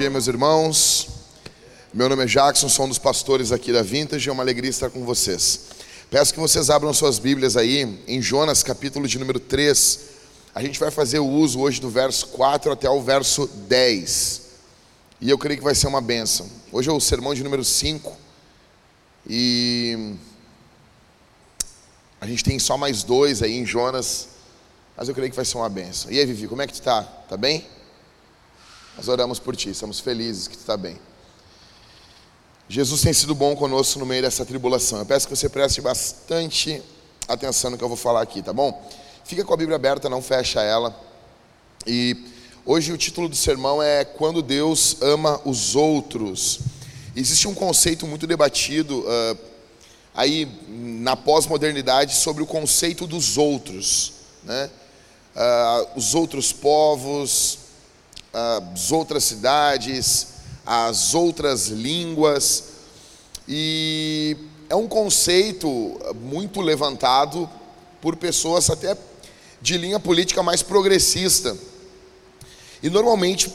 dia, meus irmãos. Meu nome é Jackson, sou um dos pastores aqui da Vintage, é uma alegria estar com vocês. Peço que vocês abram suas Bíblias aí em Jonas, capítulo de número 3. A gente vai fazer o uso hoje do verso 4 até o verso 10. E eu creio que vai ser uma benção. Hoje é o sermão de número 5. E a gente tem só mais dois aí em Jonas, mas eu creio que vai ser uma benção. E aí, Vivi, como é que tu tá? Tá bem? Nós oramos por ti, estamos felizes que tu está bem. Jesus tem sido bom conosco no meio dessa tribulação. Eu peço que você preste bastante atenção no que eu vou falar aqui, tá bom? Fica com a Bíblia aberta, não fecha ela. E hoje o título do sermão é Quando Deus ama os outros. Existe um conceito muito debatido uh, aí na pós-modernidade sobre o conceito dos outros, né? Uh, os outros povos, as outras cidades, as outras línguas. E é um conceito muito levantado por pessoas até de linha política mais progressista. E normalmente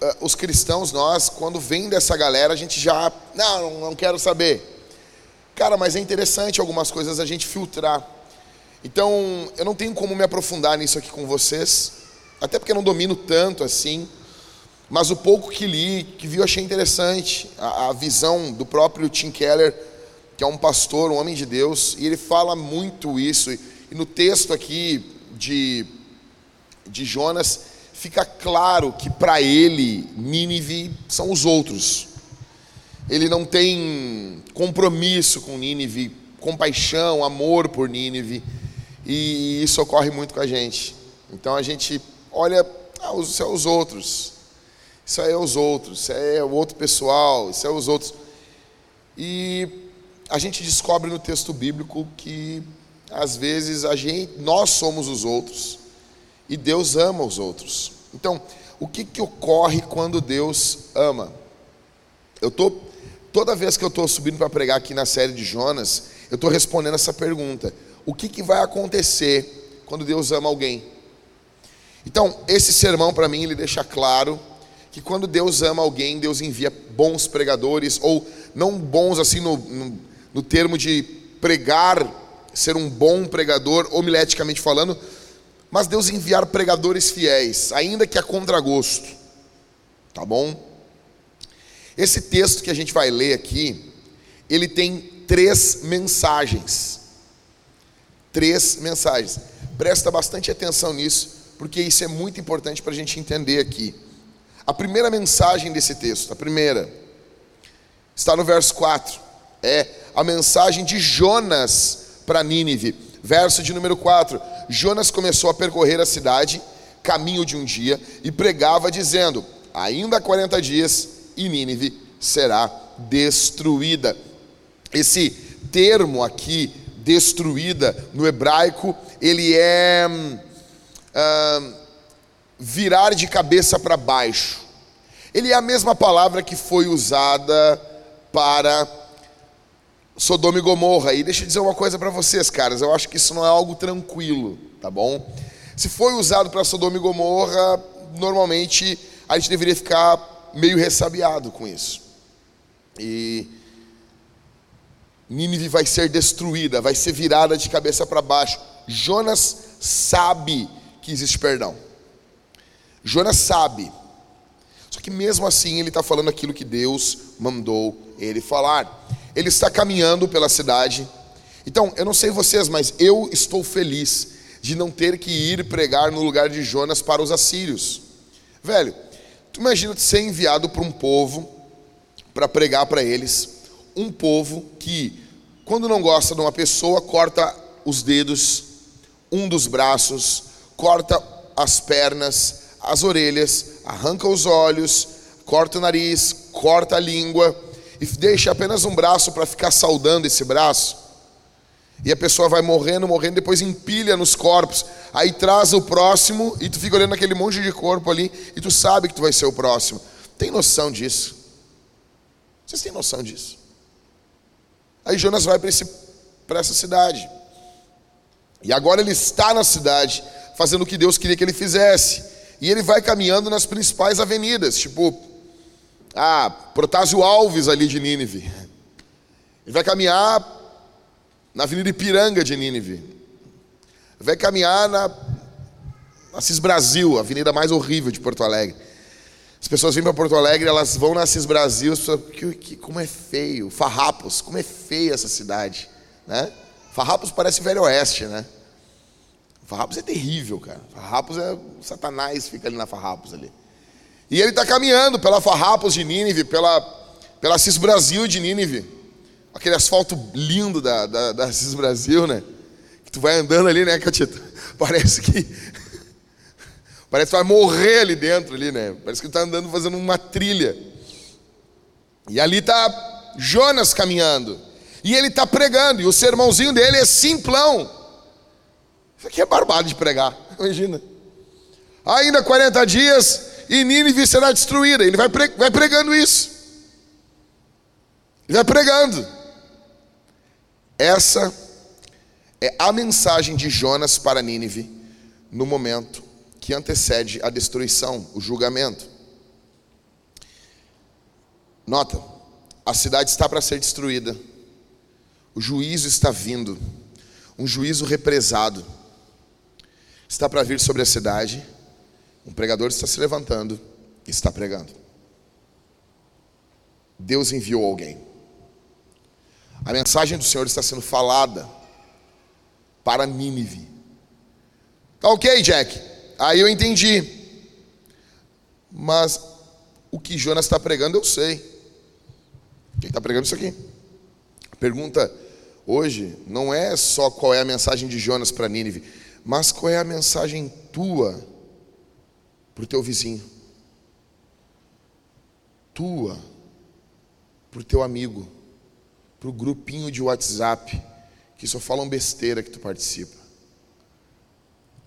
eh, os cristãos, nós, quando vem dessa galera, a gente já, não, não quero saber. Cara, mas é interessante algumas coisas a gente filtrar. Então, eu não tenho como me aprofundar nisso aqui com vocês, até porque eu não domino tanto assim. Mas o pouco que li, que vi, eu achei interessante. A, a, visão do próprio Tim Keller, que é um pastor, um homem de Deus, e ele fala muito isso. E, e no texto aqui de, de Jonas, fica claro que para ele, Nínive são os outros. Ele não tem compromisso com Nínive, compaixão, amor por Nínive. E isso ocorre muito com a gente. Então a gente olha, ah, os, os outros isso aí é os outros, isso aí é o outro pessoal, isso é os outros. E a gente descobre no texto bíblico que às vezes a gente, nós somos os outros e Deus ama os outros. Então, o que, que ocorre quando Deus ama? Eu tô toda vez que eu estou subindo para pregar aqui na série de Jonas, eu estou respondendo essa pergunta: o que, que vai acontecer quando Deus ama alguém? Então, esse sermão para mim ele deixa claro que quando Deus ama alguém, Deus envia bons pregadores, ou não bons assim no, no, no termo de pregar, ser um bom pregador, homileticamente falando, mas Deus enviar pregadores fiéis, ainda que a contragosto, tá bom? Esse texto que a gente vai ler aqui, ele tem três mensagens. Três mensagens. Presta bastante atenção nisso, porque isso é muito importante para a gente entender aqui. A primeira mensagem desse texto, a primeira, está no verso 4. É a mensagem de Jonas para Nínive. Verso de número 4. Jonas começou a percorrer a cidade, caminho de um dia, e pregava dizendo: Ainda 40 dias e Nínive será destruída. Esse termo aqui, destruída, no hebraico, ele é. Virar de cabeça para baixo. Ele é a mesma palavra que foi usada para Sodoma e Gomorra. E deixa eu dizer uma coisa para vocês, caras. Eu acho que isso não é algo tranquilo, tá bom? Se foi usado para Sodoma e Gomorra, normalmente a gente deveria ficar meio ressabiado com isso. E Nínive vai ser destruída, vai ser virada de cabeça para baixo. Jonas sabe que existe perdão. Jonas sabe. Só que mesmo assim ele está falando aquilo que Deus mandou ele falar. Ele está caminhando pela cidade. Então, eu não sei vocês, mas eu estou feliz de não ter que ir pregar no lugar de Jonas para os assírios. Velho, tu imagina ser enviado para um povo para pregar para eles, um povo que, quando não gosta de uma pessoa, corta os dedos, um dos braços, corta as pernas, as orelhas, arranca os olhos, corta o nariz, corta a língua e deixa apenas um braço para ficar saudando esse braço. E a pessoa vai morrendo, morrendo, depois empilha nos corpos. Aí traz o próximo e tu fica olhando aquele monte de corpo ali e tu sabe que tu vai ser o próximo. Tem noção disso? Vocês têm noção disso? Aí Jonas vai para essa cidade. E agora ele está na cidade, fazendo o que Deus queria que ele fizesse. E ele vai caminhando nas principais avenidas, tipo, ah, Protásio Alves ali de Nínive. Ele vai caminhar na Avenida Ipiranga de Nínive. Vai caminhar na Assis Brasil, a avenida mais horrível de Porto Alegre. As pessoas vêm para Porto Alegre, elas vão na Assis Brasil, as pessoas, que, que, como é feio, Farrapos, como é feia essa cidade, né? Farrapos parece Velho Oeste, né? Farrapos é terrível, cara. Farrapos é Satanás fica ali na Farrapos ali. E ele está caminhando pela Farrapos de Nínive, pela pela Assis Brasil de Nínive, aquele asfalto lindo da, da, da Assis Brasil, né? Que tu vai andando ali, né, Catita? Parece que Parece que vai morrer ali dentro, ali, né? Parece que está andando fazendo uma trilha. E ali está Jonas caminhando. E ele está pregando. E o sermãozinho dele é simplão. Isso aqui é barbado de pregar. Imagina. Ainda 40 dias e Nínive será destruída. Ele vai, vai pregando isso. Ele vai pregando. Essa é a mensagem de Jonas para Nínive no momento que antecede a destruição, o julgamento. Nota, a cidade está para ser destruída, o juízo está vindo, um juízo represado está para vir sobre a cidade, um pregador está se levantando e está pregando. Deus enviou alguém. A mensagem do Senhor está sendo falada para Nínive. Tá ok, Jack? Aí eu entendi. Mas o que Jonas está pregando eu sei. Quem está pregando isso aqui? A pergunta hoje não é só qual é a mensagem de Jonas para Nínive, mas qual é a mensagem tua para o teu vizinho, tua para o teu amigo, para o grupinho de WhatsApp que só falam besteira que tu participa.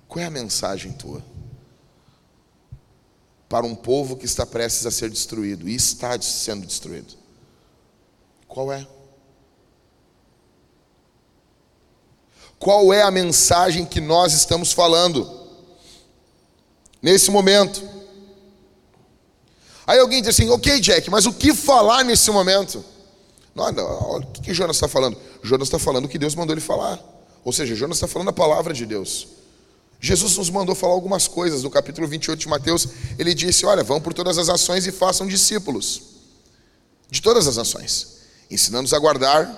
Qual é a mensagem tua? Para um povo que está prestes a ser destruído e está sendo destruído. Qual é? Qual é a mensagem que nós estamos falando nesse momento? Aí alguém diz assim: Ok, Jack, mas o que falar nesse momento? Não, não, olha, o que, que Jonas está falando? Jonas está falando o que Deus mandou ele falar. Ou seja, Jonas está falando a palavra de Deus. Jesus nos mandou falar algumas coisas. No capítulo 28 de Mateus, ele disse: Olha, vão por todas as ações e façam discípulos. De todas as ações, ensinando-os a guardar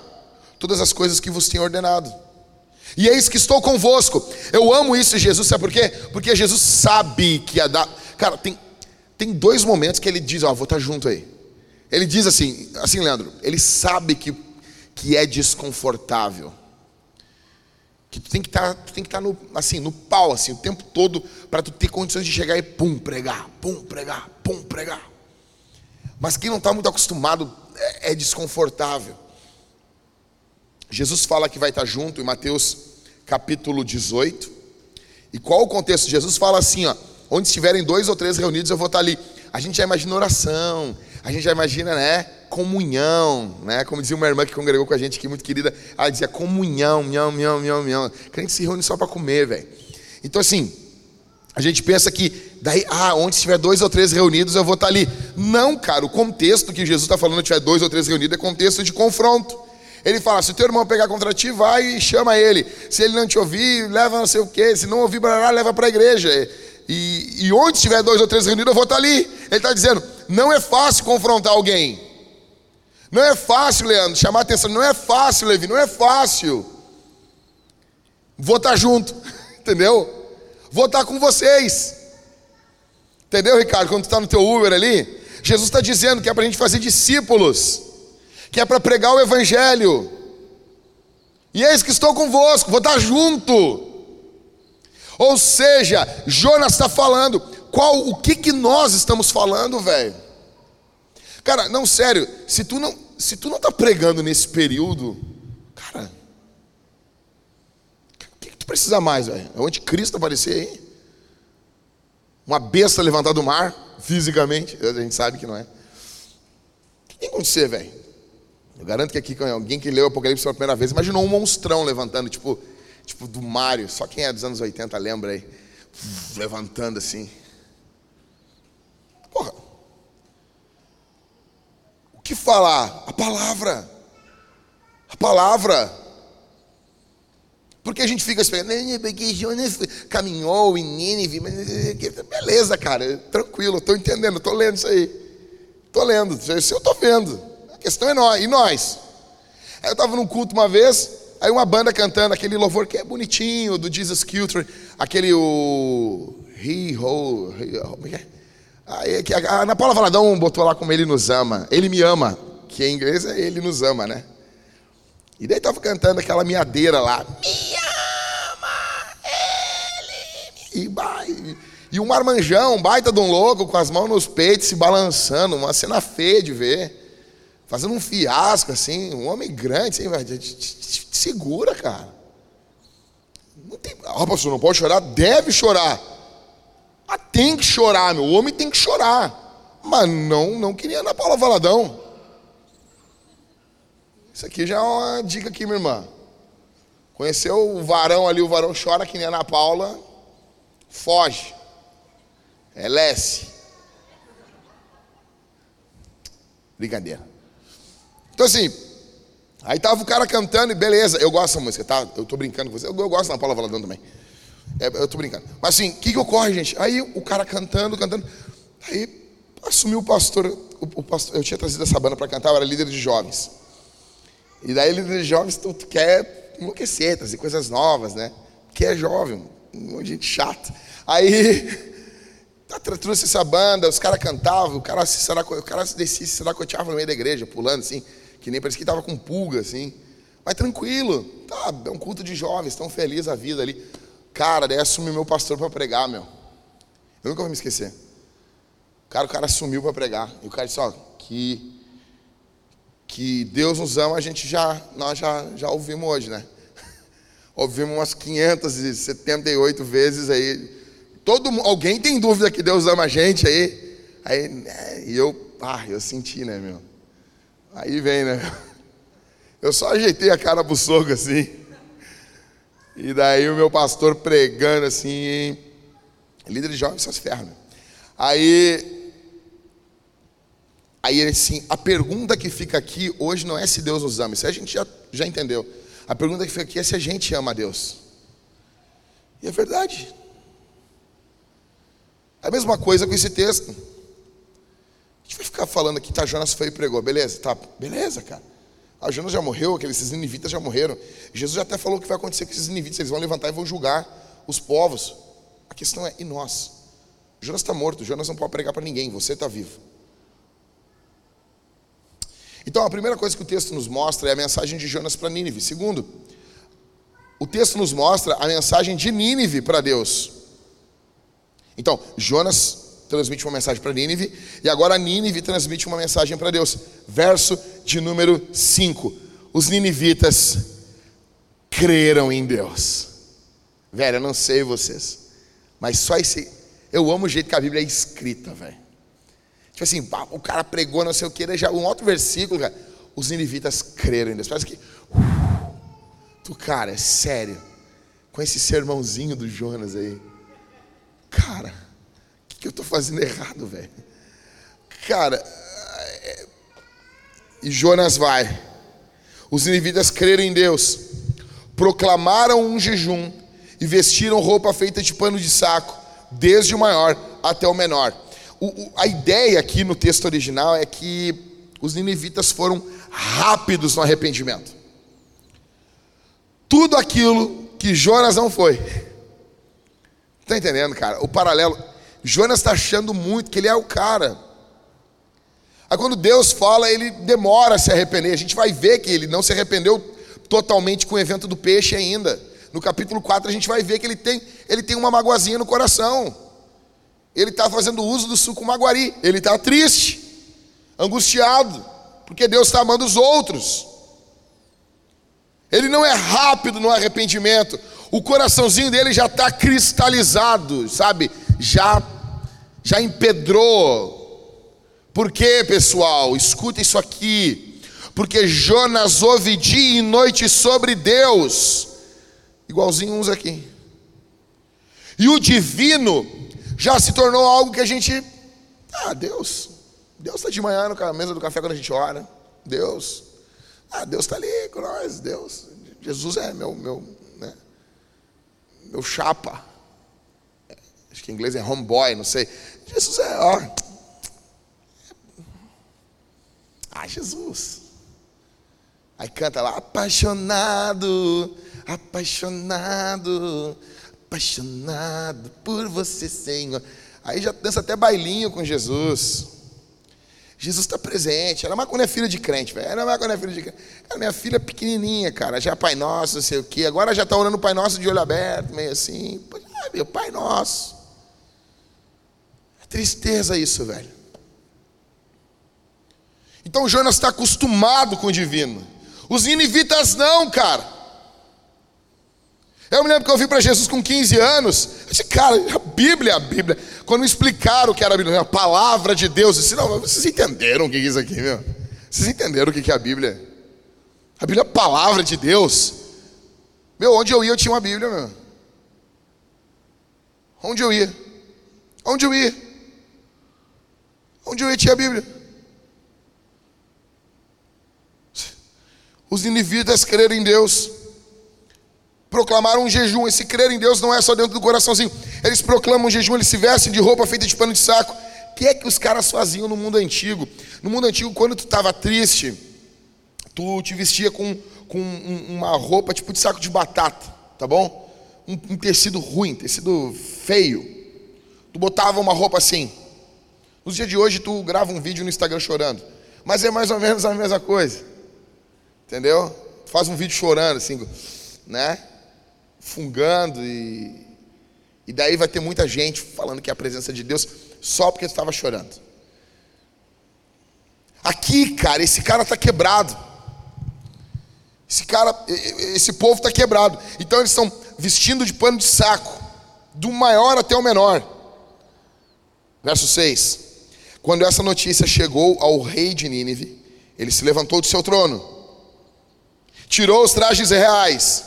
todas as coisas que vos tenho ordenado. E eis que estou convosco. Eu amo isso, Jesus, sabe por quê? Porque Jesus sabe que ia dar. Cara, tem, tem dois momentos que ele diz: Ó, vou estar junto aí. Ele diz assim, assim, Leandro, ele sabe que, que é desconfortável que tu tem que estar, tá, tu tem que estar tá no, assim, no pau, assim, o tempo todo, para tu ter condições de chegar e pum, pregar, pum, pregar, pum, pregar. Mas quem não está muito acostumado é, é, desconfortável. Jesus fala que vai estar junto em Mateus capítulo 18. E qual o contexto? Jesus fala assim, ó, onde estiverem dois ou três reunidos, eu vou estar ali. A gente já imagina oração, a gente já imagina, né, comunhão, né? Como dizia uma irmã que congregou com a gente aqui, muito querida, ela dizia comunhão, mião, mião, mião, mião. Crente se reúne só para comer, velho. Então, assim, a gente pensa que daí, ah, onde estiver dois ou três reunidos, eu vou estar ali. Não, cara, o contexto que Jesus está falando, tiver dois ou três reunidos, é contexto de confronto. Ele fala: se o teu irmão pegar contra ti, vai e chama ele. Se ele não te ouvir, leva não sei o quê. Se não ouvir, barará, leva para a igreja. E, e onde estiver dois ou três reunidos, eu vou estar ali. Ele está dizendo: não é fácil confrontar alguém. Não é fácil, Leandro, chamar atenção. Não é fácil, Levi, não é fácil. Vou estar junto, entendeu? Vou estar com vocês. Entendeu, Ricardo? Quando tu está no teu Uber ali, Jesus está dizendo que é para a gente fazer discípulos, que é para pregar o Evangelho. E eis que estou convosco, vou estar junto. Ou seja, Jonas está falando, qual, o que que nós estamos falando, velho? Cara, não, sério, se tu não, se tu não tá pregando nesse período, cara, o que, que tu precisa mais, velho? É onde Cristo aparecer aí? Uma besta levantada do mar, fisicamente, a gente sabe que não é. O que tem que acontecer, velho? Eu garanto que aqui alguém que leu o Apocalipse pela primeira vez imaginou um monstrão levantando, tipo, tipo do Mário, só quem é dos anos 80 lembra aí, levantando assim. Porra. que falar? A palavra. A palavra. Porque a gente fica esperando, porque Jonas caminhou em Nínive, beleza, cara, tranquilo, estou entendendo, estou lendo isso aí. Estou lendo, isso eu estou vendo. Questão é nós, e nós? Aí eu estava num culto uma vez, aí uma banda cantando aquele louvor que é bonitinho, do Jesus Culture, aquele o. He, ho, he, como é? Aí, que, a, na Paula Valadão botou lá como ele nos ama. Ele me ama, que em inglês é ele nos ama, né? E daí estava cantando aquela miadeira lá. Me ama, ele. E, e um marmanjão, um baita de um louco, com as mãos nos peitos, se balançando. Uma cena feia de ver. Fazendo um fiasco, assim. Um homem grande, assim. Te, segura, cara. Não tem. Ah, pastor, não pode chorar? Deve chorar. Ah, tem que chorar, meu. O homem tem que chorar. Mas não, não queria na Paula Valadão. Isso aqui já é uma dica aqui, minha irmã. Conheceu o varão ali, o varão chora que nem Ana Paula, foge. É lesse. Brincadeira. Então assim, aí tava o cara cantando e beleza, eu gosto dessa música, tá? Eu tô brincando com você, eu, eu gosto da Paula Valadão também. É, eu tô brincando. Mas assim, o que, que ocorre, gente? Aí o cara cantando, cantando. Aí assumiu o pastor, o, o pastor. Eu tinha trazido essa banda para cantar, eu era líder de jovens. E daí líder de jovens, tu, tu quer enlouquecer, trazer coisas novas, né? Que é jovem, um monte de gente chata. Aí tá, trouxe essa banda, os caras cantavam, o cara se o cara se descia, se saracoteava no meio da igreja, pulando assim, que nem parecia que tava com pulga, assim. Mas tranquilo, tá, é um culto de jovens, tão feliz a vida ali. Cara, daí assumi meu pastor para pregar, meu. Eu nunca vou me esquecer. Cara, o cara assumiu para pregar. E o cara disse, ó, que, que Deus nos ama, a gente já, nós já, já ouvimos hoje, né? ouvimos umas 578 vezes aí. Todo, alguém tem dúvida que Deus ama a gente aí? Aí, né, e eu, ah, eu senti, né, meu? Aí vem, né? Eu só ajeitei a cara pro sogro assim. E daí o meu pastor pregando assim, líder de jovens só se ferra. Né? Aí, aí ele assim, a pergunta que fica aqui hoje não é se Deus nos ama, isso a gente já, já entendeu. A pergunta que fica aqui é se a gente ama a Deus. E é verdade. É a mesma coisa com esse texto. Gente vai ficar falando aqui, tá, Jonas foi e pregou, beleza? Tá, beleza, cara. A ah, Jonas já morreu, aqueles ninivitas já morreram. Jesus já até falou o que vai acontecer com esses ninivitas, eles vão levantar e vão julgar os povos. A questão é, e nós? Jonas está morto, Jonas não pode pregar para ninguém, você está vivo. Então, a primeira coisa que o texto nos mostra é a mensagem de Jonas para Nínive. Segundo, o texto nos mostra a mensagem de Nínive para Deus. Então, Jonas transmite uma mensagem para Nínive, e agora Nínive transmite uma mensagem para Deus. Verso de número 5. Os ninivitas creram em Deus. Velho, eu não sei vocês, mas só esse. Eu amo o jeito que a Bíblia é escrita, velho. Tipo assim, o cara pregou não sei o que, já um outro versículo, cara. Os ninivitas creram em Deus. Parece que. Uh, tu, cara, é sério. Com esse sermãozinho do Jonas aí. Cara que eu estou fazendo errado, velho? Cara, é... e Jonas vai. Os ninivitas creram em Deus, proclamaram um jejum e vestiram roupa feita de pano de saco, desde o maior até o menor. O, o, a ideia aqui no texto original é que os ninivitas foram rápidos no arrependimento. Tudo aquilo que Jonas não foi. Está entendendo, cara? O paralelo. Jonas está achando muito que ele é o cara. Aí quando Deus fala, ele demora a se arrepender. A gente vai ver que ele não se arrependeu totalmente com o evento do peixe ainda. No capítulo 4 a gente vai ver que ele tem, ele tem uma magoazinha no coração. Ele está fazendo uso do suco maguari. Ele está triste, angustiado, porque Deus está amando os outros. Ele não é rápido no arrependimento. O coraçãozinho dele já está cristalizado, sabe? Já já empedrou. Por quê, pessoal? Escuta isso aqui. Porque Jonas ouve dia e noite sobre Deus, igualzinho uns aqui. E o divino já se tornou algo que a gente, ah, Deus, Deus está de manhã na mesa do café quando a gente ora. Deus. Ah, Deus está ali com nós. Deus. Jesus é meu, meu, né? meu chapa. Acho que em inglês é homeboy, não sei. Jesus é, ó. Ah, Jesus. Aí canta lá, apaixonado, apaixonado, apaixonado por você, Senhor. Aí já dança até bailinho com Jesus. Jesus está presente. É quando é filha de crente, velho. É quando é filha de crente. Cara, minha filha é pequenininha, cara. Já é Pai Nosso, não sei o quê. Agora já está orando o Pai Nosso de olho aberto, meio assim. Ah, meu Pai Nosso. Tristeza isso, velho. Então Jonas está acostumado com o divino. Os ninivitas não, cara. Eu me lembro que eu vi para Jesus com 15 anos. Eu disse, cara, a Bíblia, a Bíblia. Quando me explicaram o que era a Bíblia, a palavra de Deus, eu disse, não, vocês entenderam o que é isso aqui, meu? Vocês entenderam o que é a Bíblia? A Bíblia é a palavra de Deus. Meu, onde eu ia, eu tinha uma Bíblia, meu. Onde eu ia? Onde eu ia? Onde eu tinha a Bíblia. Os ninivitas creram em Deus proclamaram um jejum. Esse crer em Deus não é só dentro do coraçãozinho. Eles proclamam um jejum, eles se vestem de roupa feita de pano de saco. O que é que os caras faziam no mundo antigo? No mundo antigo, quando tu estava triste, tu te vestia com, com uma roupa tipo de saco de batata, tá bom? Um, um tecido ruim, tecido feio. Tu botava uma roupa assim. Nos dias de hoje, tu grava um vídeo no Instagram chorando. Mas é mais ou menos a mesma coisa. Entendeu? Tu faz um vídeo chorando, assim, né? fungando e, e daí vai ter muita gente falando que é a presença de Deus só porque estava chorando. Aqui, cara, esse cara está quebrado. Esse cara, esse povo está quebrado. Então eles estão vestindo de pano de saco, do maior até o menor. Verso 6. Quando essa notícia chegou ao rei de Nínive, ele se levantou do seu trono, tirou os trajes reais,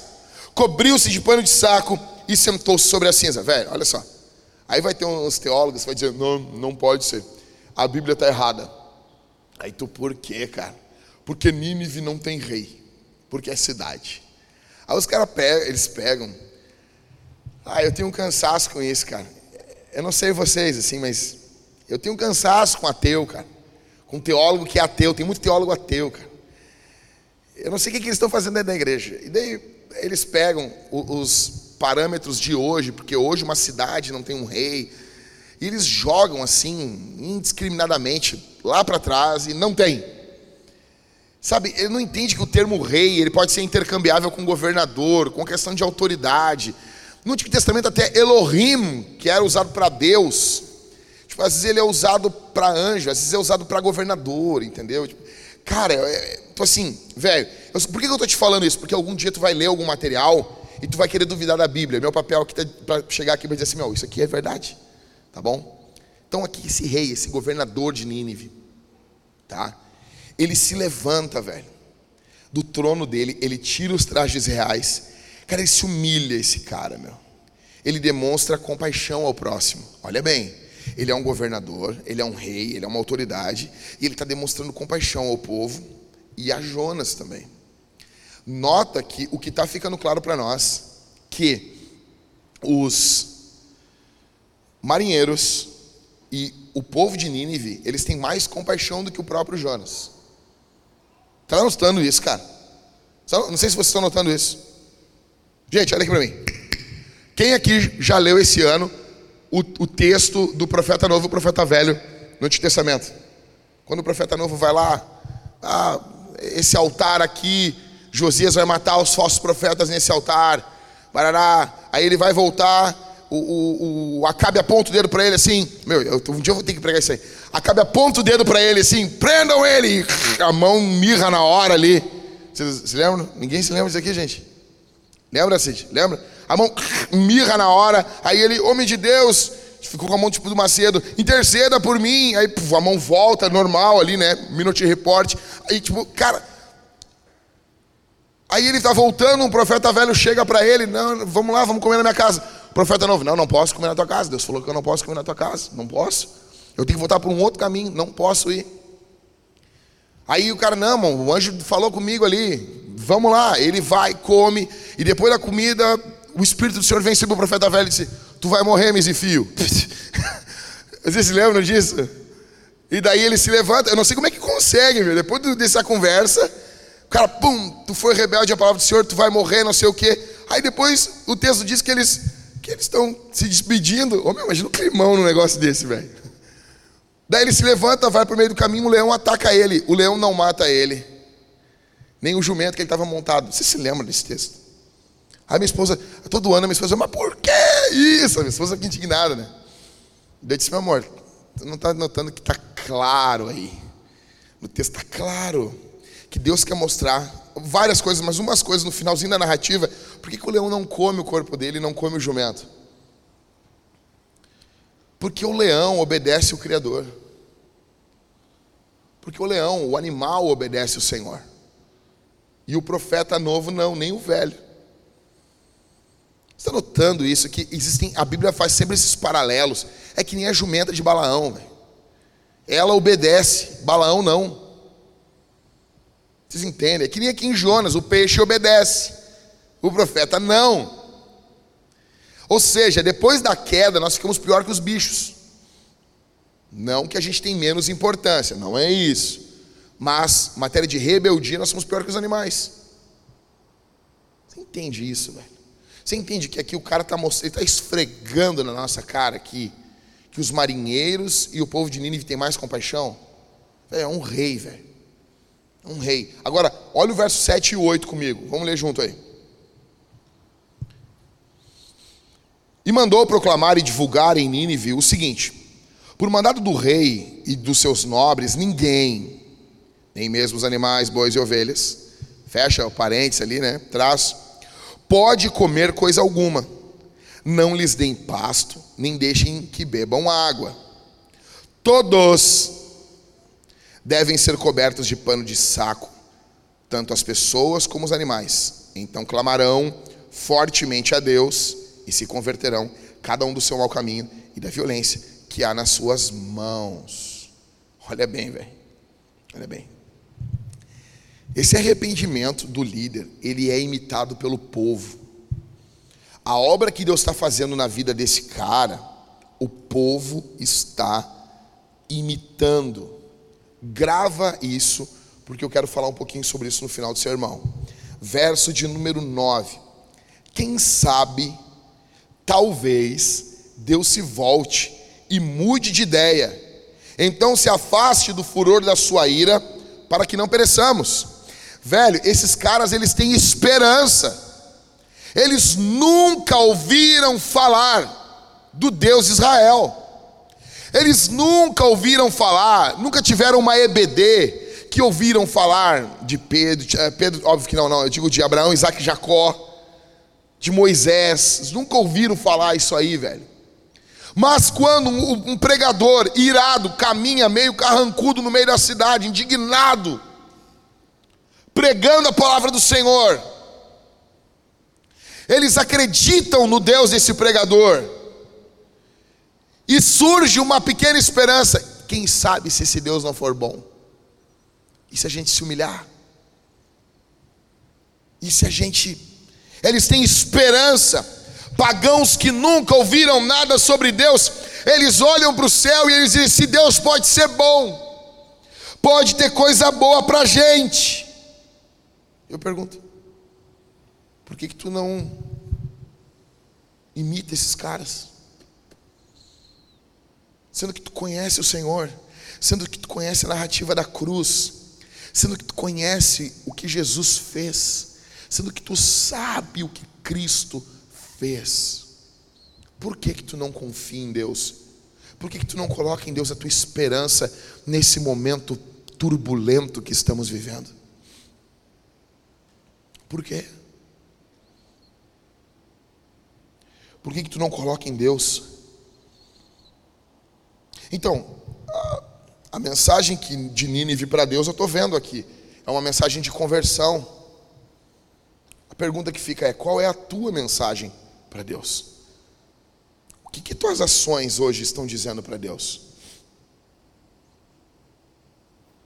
cobriu-se de pano de saco e sentou-se sobre a cinza. Velho, olha só. Aí vai ter uns teólogos que vai dizer: não, não pode ser. A Bíblia está errada. Aí tu, por quê, cara? Porque Nínive não tem rei. Porque é cidade. Aí os caras pegam, eles pegam. Ah, eu tenho um cansaço com isso, cara. Eu não sei vocês, assim, mas eu tenho um cansaço com ateu, cara. Com teólogo que é ateu. Tem muito teólogo ateu, cara. Eu não sei o que, eles estão fazendo dentro da igreja. E daí eles pegam os parâmetros de hoje, porque hoje uma cidade não tem um rei, e eles jogam assim, indiscriminadamente, lá para trás, e não tem. Sabe, ele não entende que o termo rei ele pode ser intercambiável com governador, com questão de autoridade. No Antigo Testamento, até Elohim, que era usado para Deus, tipo, às vezes ele é usado para anjo, às vezes é usado para governador, entendeu? Tipo, cara, é, Tô assim, velho, por que eu tô te falando isso? Porque algum dia tu vai ler algum material e tu vai querer duvidar da Bíblia. Meu papel aqui é para chegar aqui e dizer assim, meu, isso aqui é verdade, tá bom? Então aqui esse rei, esse governador de Nínive, tá? Ele se levanta, velho, do trono dele, ele tira os trajes reais, cara, ele se humilha esse cara, meu. Ele demonstra compaixão ao próximo. Olha bem, ele é um governador, ele é um rei, ele é uma autoridade, e ele está demonstrando compaixão ao povo e a Jonas também. Nota que o que está ficando claro para nós que os marinheiros e o povo de Nínive, eles têm mais compaixão do que o próprio Jonas. Está notando isso, cara? Não sei se vocês estão notando isso. Gente, olha aqui para mim. Quem aqui já leu esse ano o, o texto do profeta novo e o profeta velho no Antigo Testamento? Quando o profeta novo vai lá, ah, esse altar aqui, Josias vai matar os falsos profetas nesse altar. Barará. Aí ele vai voltar, o, o, o Acabe aponta o dedo para ele assim, meu, eu, um dia eu vou ter que pregar isso aí. Acabe aponta o dedo para ele assim, prendam ele, a mão mirra na hora ali. Vocês se lembram? Ninguém se lembra disso aqui, gente? Lembra, Cid? Lembra? A mão mirra na hora, aí ele, homem de Deus, ficou com a mão tipo do Macedo, interceda por mim, aí a mão volta normal ali, né? Minute report. Aí tipo, cara, Aí ele está voltando, um profeta velho chega para ele, não, vamos lá, vamos comer na minha casa. O profeta novo, não, não posso comer na tua casa. Deus falou que eu não posso comer na tua casa, não posso. Eu tenho que voltar por um outro caminho, não posso ir. Aí o cara, não, mano, o anjo falou comigo ali, vamos lá. Ele vai, come, e depois da comida, o Espírito do Senhor vem sobre o profeta velho e disse: Tu vai morrer, Misifio. Vocês se lembram disso? E daí ele se levanta, eu não sei como é que consegue, meu. Depois dessa conversa, o cara, pum, tu foi rebelde à palavra do Senhor, tu vai morrer, não sei o quê. Aí depois o texto diz que eles que eles estão se despedindo. Ô, meu, imagina o climão no negócio desse, velho. Daí ele se levanta, vai para o meio do caminho, o leão ataca ele. O leão não mata ele. Nem o jumento que ele estava montado. Você se lembra desse texto? Aí minha esposa, todo ano a minha esposa, mas por que isso? A minha esposa fica indignada, né? Eu disse, meu amor, tu não está notando que está claro aí. No texto está claro que Deus quer mostrar várias coisas, mas umas coisas no finalzinho da narrativa. Por que, que o leão não come o corpo dele e não come o jumento? Porque o leão obedece o Criador. Porque o leão, o animal, obedece o Senhor. E o profeta novo não, nem o velho. Está notando isso? Que existem, a Bíblia faz sempre esses paralelos. É que nem a jumenta de Balaão. Ela obedece, Balaão não. Vocês entendem? É que nem aqui em Jonas, o peixe obedece, o profeta não. Ou seja, depois da queda, nós ficamos pior que os bichos. Não que a gente tem menos importância, não é isso. Mas, matéria de rebeldia, nós somos pior que os animais. Você entende isso, velho? Você entende que aqui o cara está está esfregando na nossa cara aqui que os marinheiros e o povo de Nínive têm mais compaixão? É um rei, velho. Um rei. Agora, olha o verso 7 e 8 comigo. Vamos ler junto aí. E mandou proclamar e divulgar em Nínive o seguinte: Por mandado do rei e dos seus nobres, ninguém, nem mesmo os animais, bois e ovelhas, fecha o parênteses ali, né? Traz, pode comer coisa alguma. Não lhes deem pasto, nem deixem que bebam água. Todos devem ser cobertos de pano de saco, tanto as pessoas como os animais. Então clamarão fortemente a Deus e se converterão, cada um do seu mau caminho e da violência que há nas suas mãos. Olha bem, velho. Olha bem. Esse arrependimento do líder, ele é imitado pelo povo. A obra que Deus está fazendo na vida desse cara, o povo está imitando. Grava isso, porque eu quero falar um pouquinho sobre isso no final do sermão. Verso de número 9. Quem sabe, talvez, Deus se volte e mude de ideia. Então se afaste do furor da sua ira, para que não pereçamos. Velho, esses caras eles têm esperança. Eles nunca ouviram falar do Deus Israel. Eles nunca ouviram falar, nunca tiveram uma EBD que ouviram falar de Pedro, eh, Pedro, óbvio que não, não, eu digo de Abraão, Isaac Jacó, de Moisés, nunca ouviram falar isso aí, velho. Mas quando um pregador irado caminha meio carrancudo no meio da cidade, indignado, pregando a palavra do Senhor, eles acreditam no Deus desse pregador, e surge uma pequena esperança. Quem sabe se esse Deus não for bom? E se a gente se humilhar? E se a gente. Eles têm esperança. Pagãos que nunca ouviram nada sobre Deus, eles olham para o céu e eles dizem: se Deus pode ser bom, pode ter coisa boa para a gente. Eu pergunto: por que, que tu não imita esses caras? sendo que tu conhece o Senhor, sendo que tu conhece a narrativa da cruz, sendo que tu conhece o que Jesus fez, sendo que tu sabe o que Cristo fez. Por que que tu não confia em Deus? Por que que tu não coloca em Deus a tua esperança nesse momento turbulento que estamos vivendo? Por quê? Por que que tu não coloca em Deus então, a, a mensagem que de Nínive para Deus eu estou vendo aqui. É uma mensagem de conversão. A pergunta que fica é: qual é a tua mensagem para Deus? O que, que tuas ações hoje estão dizendo para Deus?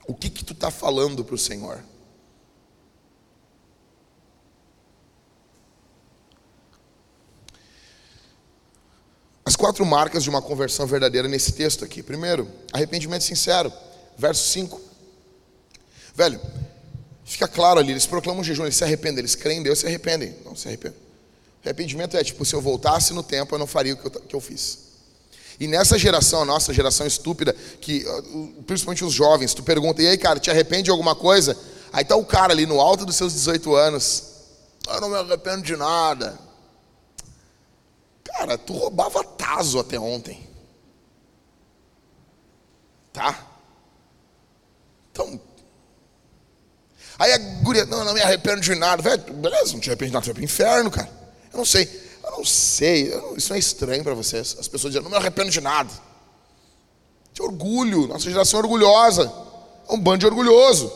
O que que tu está falando para o Senhor? Quatro marcas de uma conversão verdadeira nesse texto aqui. Primeiro, arrependimento sincero, verso 5. Velho, fica claro ali, eles proclamam jejum, eles se arrependem, eles creem em Deus, se arrependem. Não se arrependem. Arrependimento é tipo, se eu voltasse no tempo, eu não faria o que eu, que eu fiz. E nessa geração, a nossa geração estúpida, que principalmente os jovens, tu pergunta, e aí, cara, te arrepende de alguma coisa? Aí tá o cara ali no alto dos seus 18 anos, eu não me arrependo de nada. Cara, tu roubava taso até ontem. Tá? Então. Aí a guria, não, não me arrependo de nada. Velho, beleza, não te arrepende de nada, tu vai pro inferno, cara. Eu não sei. Eu não sei. Eu não, isso não é estranho para vocês. As pessoas dizem, não me arrependo de nada. De orgulho. Nossa geração é orgulhosa. É um bando de orgulhoso.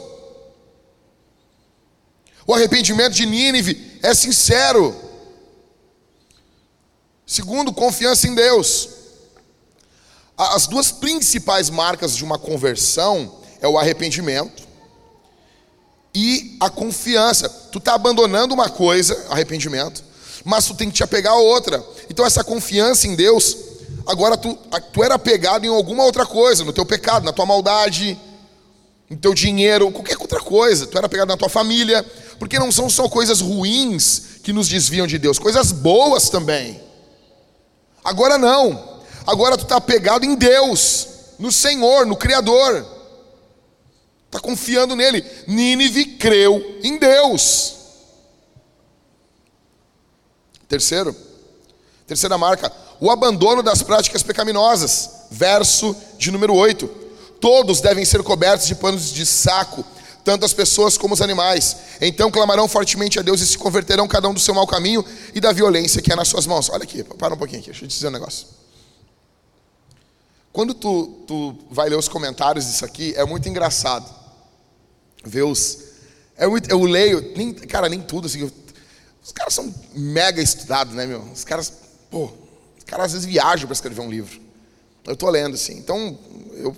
O arrependimento de Nínive é sincero. Segundo, confiança em Deus. As duas principais marcas de uma conversão é o arrependimento e a confiança. Tu está abandonando uma coisa, arrependimento, mas tu tem que te apegar a outra. Então essa confiança em Deus, agora tu, tu era apegado em alguma outra coisa, no teu pecado, na tua maldade, no teu dinheiro, qualquer outra coisa. Tu era apegado na tua família, porque não são só coisas ruins que nos desviam de Deus, coisas boas também. Agora não. Agora tu está apegado em Deus, no Senhor, no Criador. Está confiando nele. Nínive creu em Deus. Terceiro, terceira marca, o abandono das práticas pecaminosas. Verso de número 8. Todos devem ser cobertos de panos de saco, tanto as pessoas como os animais. Então clamarão fortemente a Deus e se converterão cada um do seu mau caminho e da violência que é nas suas mãos. Olha aqui, para um pouquinho aqui, deixa eu te dizer um negócio. Quando tu, tu vai ler os comentários disso aqui, é muito engraçado. Ver os. É muito, eu leio, nem, cara, nem tudo assim. Os caras são mega estudados, né, meu? Os caras, pô, os caras às vezes viajam para escrever um livro. Eu tô lendo assim. Então, eu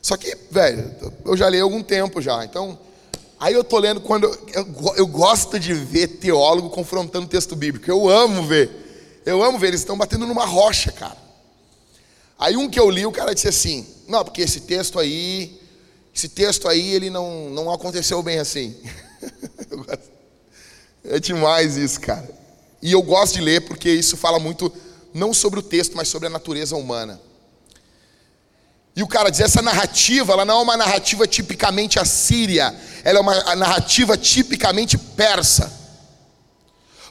só que, velho, eu já li há algum tempo já. Então, aí eu tô lendo quando. Eu, eu, eu gosto de ver teólogo confrontando texto bíblico. Eu amo ver. Eu amo ver. Eles estão batendo numa rocha, cara. Aí um que eu li, o cara disse assim: Não, porque esse texto aí. Esse texto aí, ele não, não aconteceu bem assim. é demais isso, cara. E eu gosto de ler porque isso fala muito, não sobre o texto, mas sobre a natureza humana. E o cara diz: essa narrativa, ela não é uma narrativa tipicamente assíria, ela é uma narrativa tipicamente persa.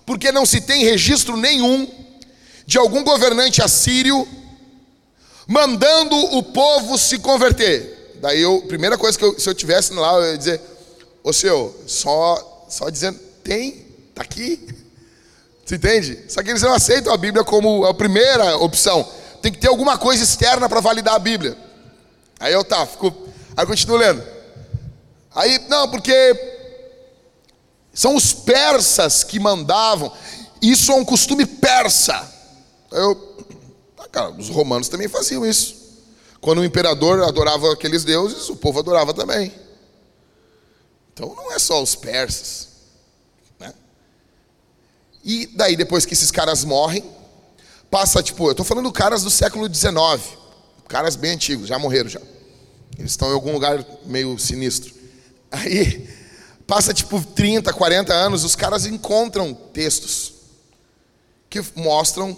Porque não se tem registro nenhum de algum governante assírio mandando o povo se converter. Daí eu, primeira coisa que eu, se eu tivesse lá, eu ia dizer: Ô senhor, só, só dizendo, tem, tá aqui. Você entende? Só que eles não aceitam a Bíblia como a primeira opção. Tem que ter alguma coisa externa para validar a Bíblia. Aí eu tá, fico, aí eu continuo lendo. Aí, não, porque são os persas que mandavam. Isso é um costume persa. Eu, tá, cara, os romanos também faziam isso. Quando o imperador adorava aqueles deuses, o povo adorava também. Então não é só os persas. Né? E daí, depois que esses caras morrem, passa, tipo, eu estou falando caras do século XIX. Caras bem antigos, já morreram já. Eles estão em algum lugar meio sinistro. Aí passa tipo 30, 40 anos, os caras encontram textos que mostram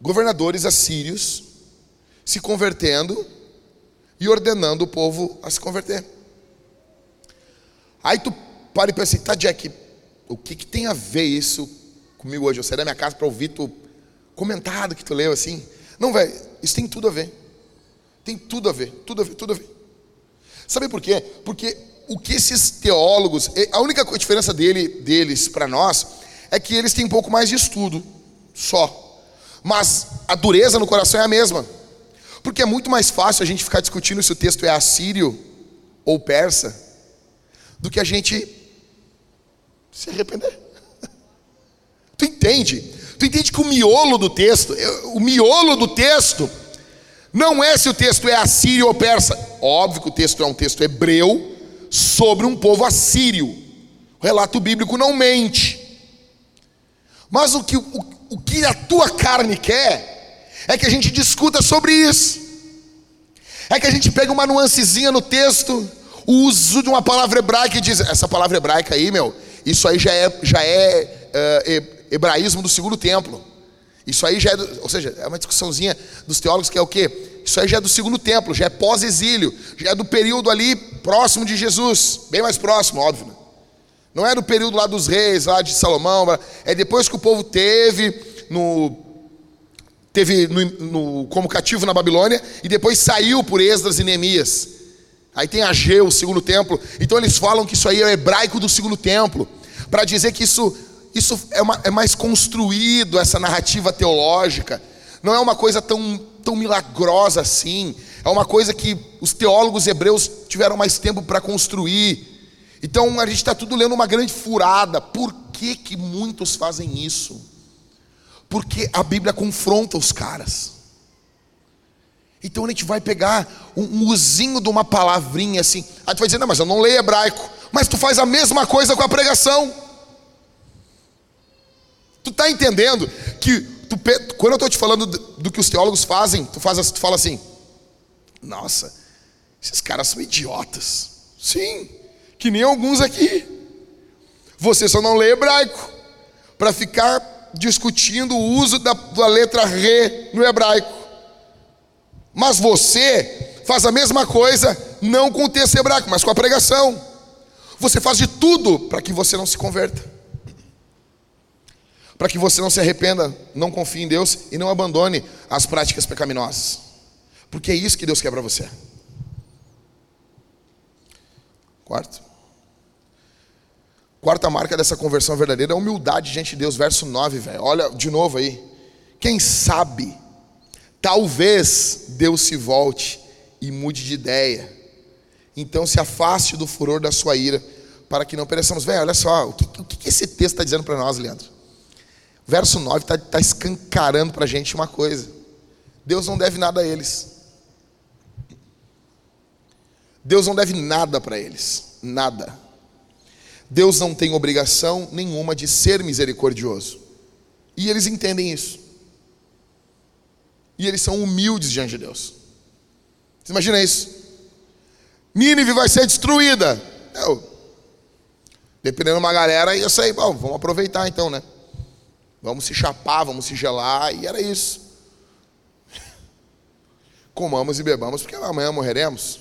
governadores assírios se convertendo e ordenando o povo a se converter. Aí tu para e pensa, tá Jack, o que, que tem a ver isso comigo hoje? Eu saí da minha casa para ouvir tu comentado que tu leu assim. Não, velho, isso tem tudo a ver. Tem tudo a ver, tudo a ver, tudo a ver. Sabe por quê? Porque o que esses teólogos, a única diferença dele, deles para nós é que eles têm um pouco mais de estudo, só. Mas a dureza no coração é a mesma. Porque é muito mais fácil a gente ficar discutindo se o texto é assírio ou persa do que a gente se arrepender. Tu entende? Tu entende que o miolo do texto, o miolo do texto, não é se o texto é assírio ou persa. óbvio que o texto é um texto hebreu sobre um povo assírio. O relato bíblico não mente. Mas o que, o, o que a tua carne quer é que a gente discuta sobre isso. É que a gente pega uma nuancezinha no texto, o uso de uma palavra hebraica e diz: essa palavra hebraica aí, meu, isso aí já é, já é uh, hebraísmo do segundo templo. Isso aí já é, do, ou seja, é uma discussãozinha dos teólogos que é o quê? Isso aí já é do segundo templo, já é pós-exílio, já é do período ali próximo de Jesus, bem mais próximo, óbvio. Né? Não é do período lá dos reis, lá de Salomão, é depois que o povo teve no teve no, no, como cativo na Babilônia e depois saiu por Esdras e Neemias. Aí tem Ageu, o segundo templo. Então eles falam que isso aí é hebraico do segundo templo, para dizer que isso isso é, uma, é mais construído, essa narrativa teológica. Não é uma coisa tão, tão milagrosa assim. É uma coisa que os teólogos hebreus tiveram mais tempo para construir. Então a gente está tudo lendo uma grande furada. Por que, que muitos fazem isso? Porque a Bíblia confronta os caras. Então a gente vai pegar um, usinho de uma palavrinha assim. Aí tu vai dizer, não, mas eu não leio hebraico. Mas tu faz a mesma coisa com a pregação. Tu está entendendo que tu, quando eu estou te falando do, do, que os teólogos fazem, tu, faz, tu fala assim: Nossa, esses caras são idiotas. Sim, que nem alguns aqui. Você só não lê hebraico para ficar discutindo o uso da, da letra re no hebraico. Mas você faz a mesma coisa, não com o texto hebraico, mas com a pregação. Você faz de tudo para que você não se converta para que você não se arrependa, não confie em Deus e não abandone as práticas pecaminosas. Porque é isso que Deus quer para você. Quarto. Quarta marca dessa conversão verdadeira é a humildade diante de Deus, verso 9, velho. Olha de novo aí. Quem sabe, talvez Deus se volte e mude de ideia. Então se afaste do furor da sua ira, para que não pereçamos. Velho, olha só, o que, o que esse texto está dizendo para nós, Leandro? Verso 9 está tá escancarando para a gente uma coisa: Deus não deve nada a eles. Deus não deve nada para eles, nada. Deus não tem obrigação nenhuma de ser misericordioso. E eles entendem isso. E eles são humildes diante de Deus. Você imagina isso? Nínive vai ser destruída. Eu, dependendo de uma galera, ia sair, bom, vamos aproveitar então, né? Vamos se chapar, vamos se gelar, e era isso. Comamos e bebamos, porque amanhã morreremos.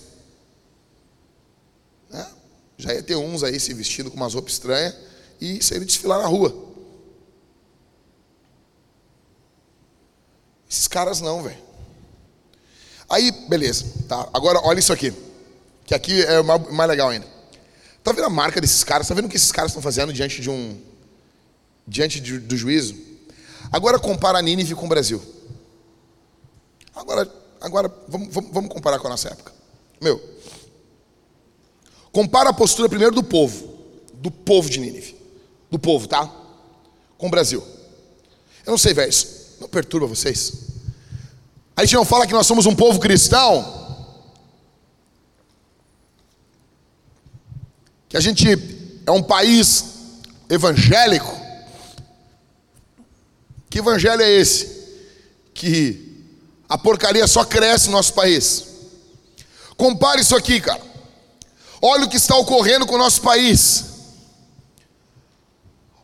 Né? Já ia ter uns aí se vestindo com umas roupas estranhas e saindo desfilar na rua. Esses caras não, velho. Aí, beleza, tá. Agora olha isso aqui. Que aqui é mais legal ainda. Tá vendo a marca desses caras? Tá vendo o que esses caras estão fazendo diante de um diante de, do juízo. Agora compara a Nínive com o Brasil. Agora, agora vamos, vamos, comparar com a nossa época. Meu, compara a postura primeiro do povo, do povo de Nínive, do povo, tá? Com o Brasil. Eu não sei, velho, isso não perturba vocês? A gente não fala que nós somos um povo cristão? Que a gente é um país evangélico? Que evangelho é esse? Que a porcaria só cresce no nosso país. Compare isso aqui, cara. Olha o que está ocorrendo com o nosso país.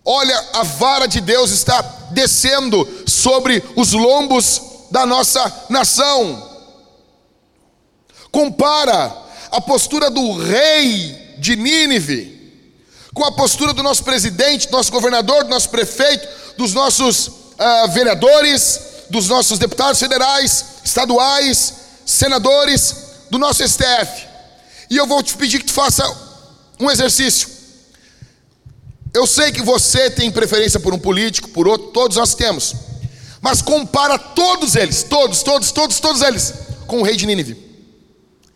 Olha, a vara de Deus está descendo sobre os lombos da nossa nação. Compara a postura do rei de Nínive com a postura do nosso presidente, do nosso governador, do nosso prefeito, dos nossos uh, vereadores, dos nossos deputados federais, estaduais, senadores, do nosso STF. E eu vou te pedir que tu faça um exercício. Eu sei que você tem preferência por um político, por outro, todos nós temos. Mas compara todos eles, todos, todos, todos, todos eles, com o rei de Nínive.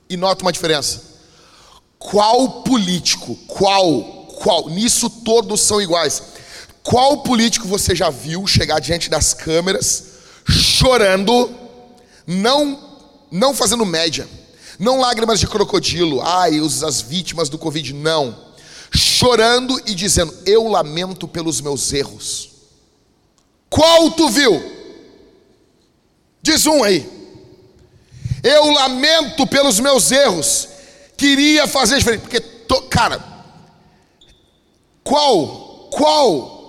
E nota uma diferença. Qual político, qual, qual, nisso todos são iguais. Qual político você já viu chegar diante das câmeras, chorando, não, não fazendo média, Não lágrimas de crocodilo, ai, as vítimas do Covid, não. Chorando e dizendo: Eu lamento pelos meus erros. Qual tu viu? Diz um aí. Eu lamento pelos meus erros. Queria fazer diferente. Porque, to, cara, qual? Qual?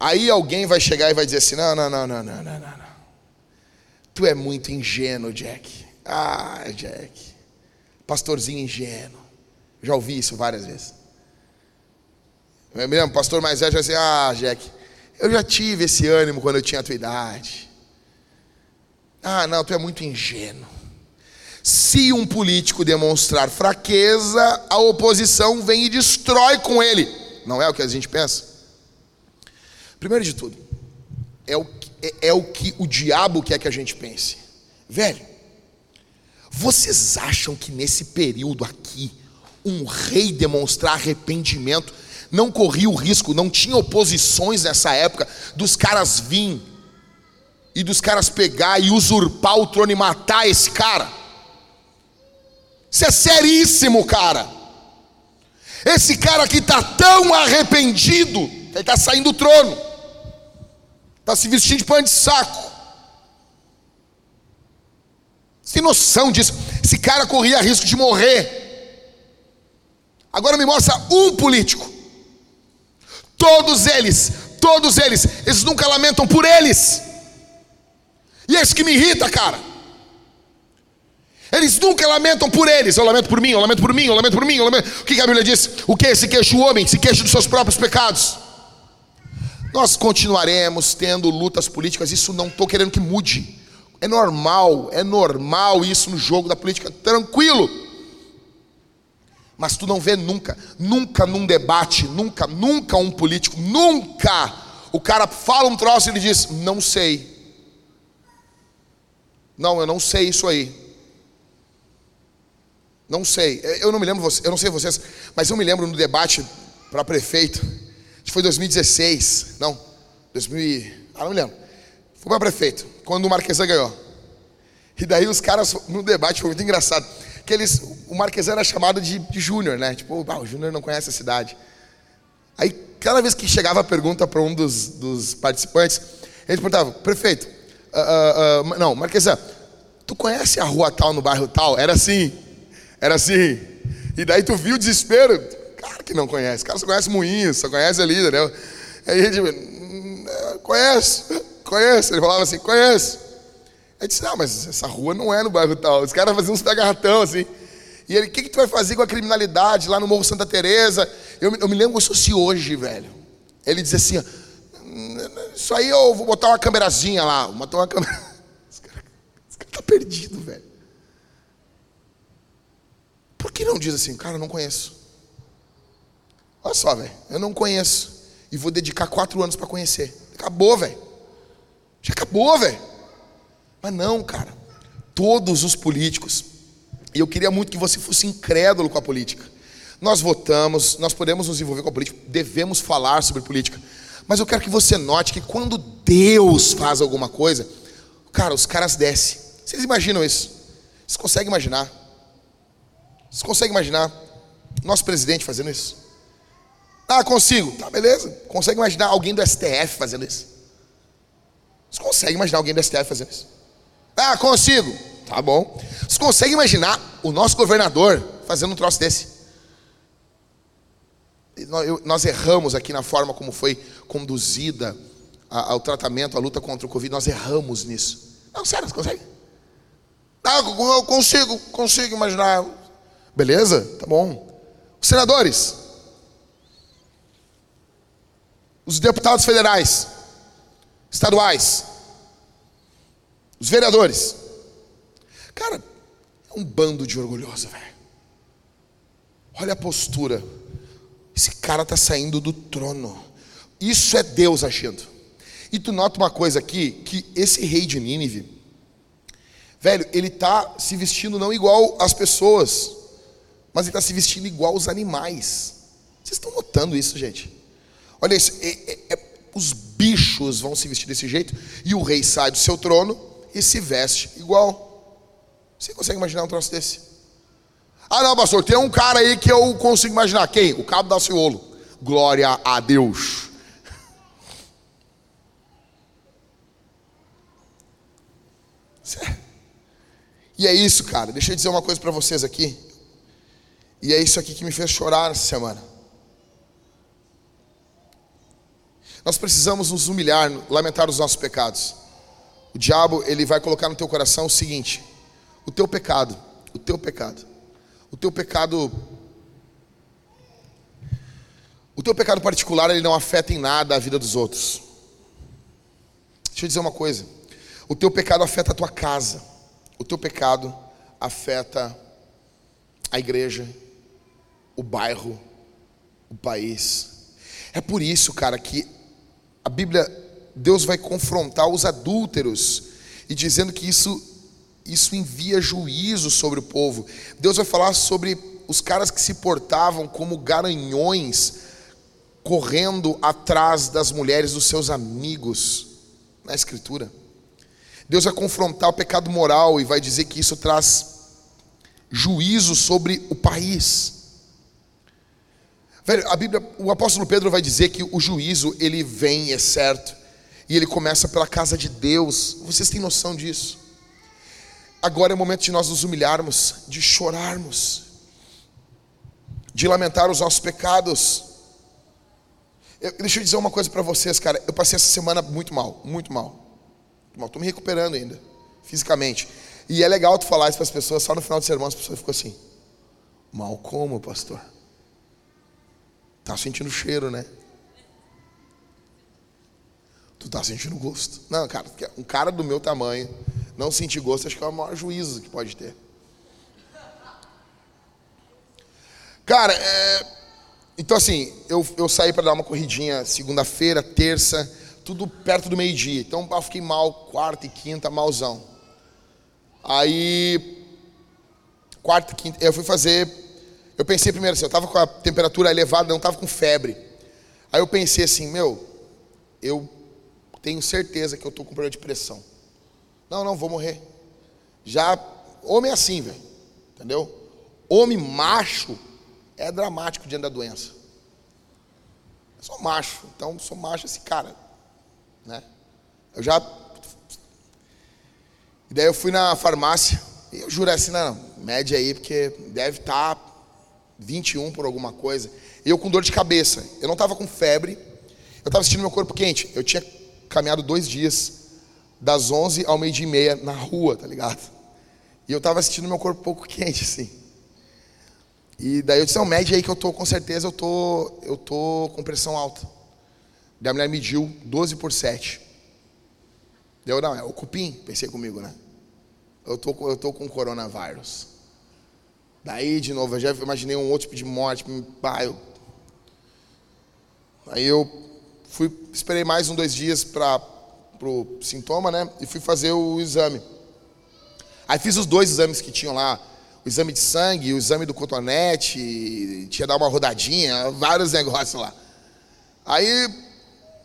Aí alguém vai chegar e vai dizer assim: não, não, não, não, não, não, não. Tu é muito ingênuo, Jack. Ah, Jack. Pastorzinho ingênuo. Já ouvi isso várias vezes. Eu me lembro, pastor mais velho já disse, ah, Jack, eu já tive esse ânimo quando eu tinha a tua idade. Ah, não, tu é muito ingênuo. Se um político demonstrar fraqueza, a oposição vem e destrói com ele. Não é o que a gente pensa? Primeiro de tudo, é o, é, é o que o diabo quer que a gente pense. Velho, vocês acham que nesse período aqui, um rei demonstrar arrependimento não corria o risco, não tinha oposições nessa época dos caras vir e dos caras pegar e usurpar o trono e matar esse cara? Isso é seríssimo, cara. Esse cara aqui está tão arrependido, ele está saindo do trono, está se vestindo de pano de saco. Tem noção disso? Esse cara corria risco de morrer. Agora me mostra um político. Todos eles, todos eles, eles nunca lamentam por eles. E é isso que me irrita, cara. Eles nunca lamentam por eles. Eu lamento por mim, eu lamento por mim, eu lamento por mim. Eu lamento... O que a Bíblia diz? O que? Se queixa o homem, se queixa dos seus próprios pecados. Nós continuaremos tendo lutas políticas, isso não estou querendo que mude. É normal, é normal isso no jogo da política, tranquilo. Mas tu não vê nunca, nunca num debate, nunca, nunca um político, nunca. O cara fala um troço e ele diz: Não sei. Não, eu não sei isso aí. Não sei. Eu não me lembro, eu não sei vocês, mas eu me lembro no debate para prefeito. Que foi 2016. Não, 2000. Ah, não me lembro. Foi para prefeito quando o Marquesan ganhou. E daí os caras, no debate, foi muito engraçado. Que eles, o Marquesan era chamado de, de Júnior, né? Tipo, ah, o Júnior não conhece a cidade. Aí, cada vez que chegava a pergunta para um dos, dos participantes, eles perguntavam, prefeito, uh, uh, uh, não, Marquesan, tu conhece a rua tal no bairro tal? Era assim, era assim. E daí tu viu o desespero? Claro que não conhece. Cara só conhece Moinhos, só conhece ali, entendeu? Aí a gente, hum, conhece. Conhece? Ele falava assim, conhece. Aí disse, não, mas essa rua não é no bairro tal. Os caras faziam uns pega-ratão assim. E ele, o que, que tu vai fazer com a criminalidade lá no Morro Santa Teresa? Eu, eu me lembro isso se hoje, velho. Ele dizia assim, isso aí eu vou botar uma câmerazinha lá. Botar uma câmera. Esse cara, esse cara tá perdido, velho. Por que não diz assim, cara, eu não conheço? Olha só, velho, eu não conheço. E vou dedicar quatro anos para conhecer. Acabou, velho. Já acabou, velho. Mas não, cara. Todos os políticos, e eu queria muito que você fosse incrédulo com a política. Nós votamos, nós podemos nos envolver com a política, devemos falar sobre política. Mas eu quero que você note que quando Deus faz alguma coisa, cara, os caras descem. Vocês imaginam isso? Vocês conseguem imaginar? Vocês conseguem imaginar nosso presidente fazendo isso? Ah, consigo. Tá, beleza. Consegue imaginar alguém do STF fazendo isso? Você consegue imaginar alguém do STF fazendo isso? Ah, consigo. Tá bom. Você consegue imaginar o nosso governador fazendo um troço desse? Nós erramos aqui na forma como foi conduzida ao tratamento, a luta contra o Covid. Nós erramos nisso. Não, sério, você consegue? Ah, eu consigo, consigo imaginar. Beleza? Tá bom. Senadores, os deputados federais, estaduais, os vereadores. Cara, é um bando de orgulhoso, velho. Olha a postura. Esse cara está saindo do trono. Isso é Deus agindo. E tu nota uma coisa aqui, que esse rei de Nínive, velho, ele está se vestindo não igual às pessoas, mas ele está se vestindo igual aos animais. Vocês estão notando isso, gente? Olha isso, é, é, é os bichos vão se vestir desse jeito, e o rei sai do seu trono e se veste igual. Você consegue imaginar um troço desse? Ah, não, pastor, tem um cara aí que eu consigo imaginar. Quem? O cabo da Ciolo. Glória a Deus. E é isso, cara. Deixa eu dizer uma coisa para vocês aqui. E é isso aqui que me fez chorar essa semana. Nós precisamos nos humilhar, lamentar os nossos pecados. O diabo, ele vai colocar no teu coração o seguinte: o teu pecado, o teu pecado, o teu pecado, o teu pecado particular, ele não afeta em nada a vida dos outros. Deixa eu dizer uma coisa: o teu pecado afeta a tua casa, o teu pecado afeta a igreja, o bairro, o país. É por isso, cara, que a Bíblia, Deus vai confrontar os adúlteros e dizendo que isso isso envia juízo sobre o povo. Deus vai falar sobre os caras que se portavam como garanhões, correndo atrás das mulheres dos seus amigos, na Escritura. Deus vai confrontar o pecado moral e vai dizer que isso traz juízo sobre o país. Velho, a Bíblia, o apóstolo Pedro vai dizer que o juízo ele vem, é certo, e ele começa pela casa de Deus. Vocês têm noção disso? Agora é o momento de nós nos humilharmos, de chorarmos, de lamentar os nossos pecados. Eu, deixa eu dizer uma coisa para vocês, cara. Eu passei essa semana muito mal, muito mal. Estou me recuperando ainda, fisicamente. E é legal tu falar isso para as pessoas, só no final do sermão as pessoas ficam assim: mal como, pastor? Tá sentindo cheiro, né? Tu tá sentindo gosto. Não, cara, um cara do meu tamanho não sentir gosto, acho que é o maior juízo que pode ter. Cara, é... então assim, eu, eu saí para dar uma corridinha segunda-feira, terça, tudo perto do meio-dia. Então eu fiquei mal quarta e quinta, malzão. Aí, quarta quinta, eu fui fazer. Eu pensei primeiro assim, eu estava com a temperatura elevada, não estava com febre. Aí eu pensei assim, meu, eu tenho certeza que eu estou com problema de pressão. Não, não, vou morrer. Já, homem é assim, velho. Entendeu? Homem macho é dramático diante da doença. Eu sou macho, então sou macho esse cara. Né? Eu já. E daí eu fui na farmácia, e eu juro assim, não, não média aí, porque deve estar tá 21 por alguma coisa. E eu com dor de cabeça. Eu não estava com febre, eu estava sentindo meu corpo quente. Eu tinha caminhado dois dias das 11 ao meio-dia e meia na rua, tá ligado? E eu estava sentindo meu corpo um pouco quente, assim. E daí eu disse, não, mede aí que eu tô, com certeza eu tô, eu tô com pressão alta. Daí a mulher mediu 12 por 7. Deu, não, é o cupim, pensei comigo, né? Eu tô, eu tô com coronavírus. Daí, de novo, eu já imaginei um outro tipo de morte. Pá, eu... Aí eu fui, esperei mais um, dois dias para pro sintoma, né? E fui fazer o exame. Aí fiz os dois exames que tinham lá, o exame de sangue, o exame do cotonete, tinha dar uma rodadinha, vários negócios lá. Aí,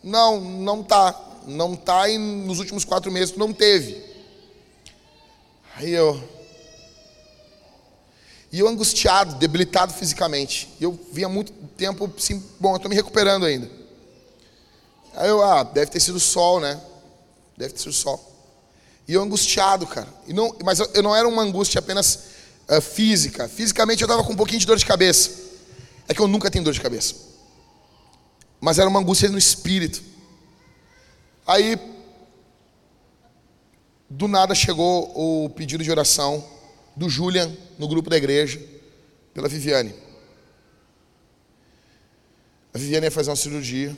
não, não tá, não tá e nos últimos quatro meses não teve. Aí eu, e eu angustiado, debilitado fisicamente. E eu vinha muito tempo, assim, bom, eu estou me recuperando ainda. Aí eu, ah, deve ter sido sol, né? Deve ter sido sol. E eu angustiado, cara. E não, mas eu, eu não era uma angústia apenas uh, física. Fisicamente eu estava com um pouquinho de dor de cabeça. É que eu nunca tenho dor de cabeça. Mas era uma angústia no espírito. Aí, do nada chegou o pedido de oração do Julian no grupo da igreja, pela Viviane. A Viviane ia fazer uma cirurgia.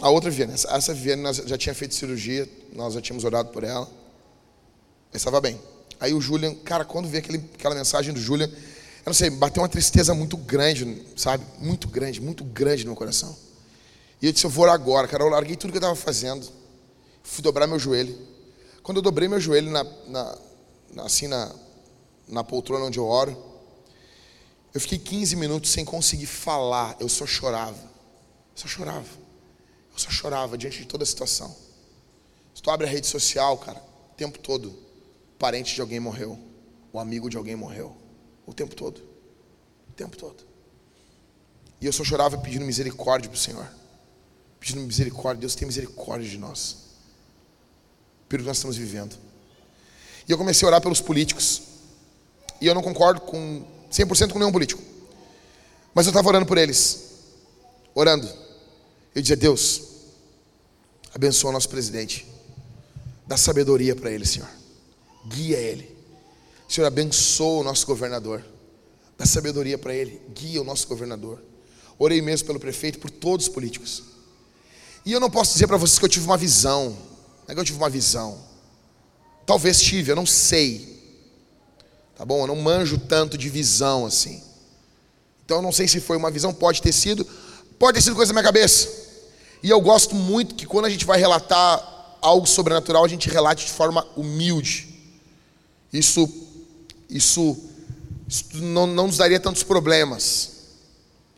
A outra Viviane, essa Viviane nós já tinha feito cirurgia, nós já tínhamos orado por ela. Estava bem. Aí o Julian, cara, quando vi aquele, aquela mensagem do Julian, eu não sei, bateu uma tristeza muito grande, sabe? Muito grande, muito grande no meu coração. E eu disse, eu vou orar agora, cara. Eu larguei tudo que eu estava fazendo. Fui dobrar meu joelho. Quando eu dobrei meu joelho na, na, assim na, na poltrona onde eu oro, eu fiquei 15 minutos sem conseguir falar. Eu só chorava. Eu só chorava. Eu só chorava diante de toda a situação. Se tu abre a rede social, cara, o tempo todo, parente de alguém morreu, o amigo de alguém morreu. O tempo todo. O tempo todo. E eu só chorava pedindo misericórdia para o Senhor. Pedindo misericórdia. Deus tem misericórdia de nós. Pelo que nós estamos vivendo. E eu comecei a orar pelos políticos. E eu não concordo com 100% com nenhum político. Mas eu estava orando por eles. Orando. Eu dizia, Deus, abençoa o nosso presidente. Dá sabedoria para ele, Senhor. Guia ele. Senhor, abençoa o nosso governador. Dá sabedoria para ele. Guia o nosso governador. Orei mesmo pelo prefeito, por todos os políticos. E eu não posso dizer para vocês que eu tive uma visão. Não é que eu tive uma visão. Talvez tive, eu não sei. Tá bom? Eu não manjo tanto de visão assim. Então eu não sei se foi uma visão, pode ter sido, pode ter sido coisa da minha cabeça. E eu gosto muito que quando a gente vai relatar algo sobrenatural, a gente relate de forma humilde. Isso, isso, isso não, não nos daria tantos problemas.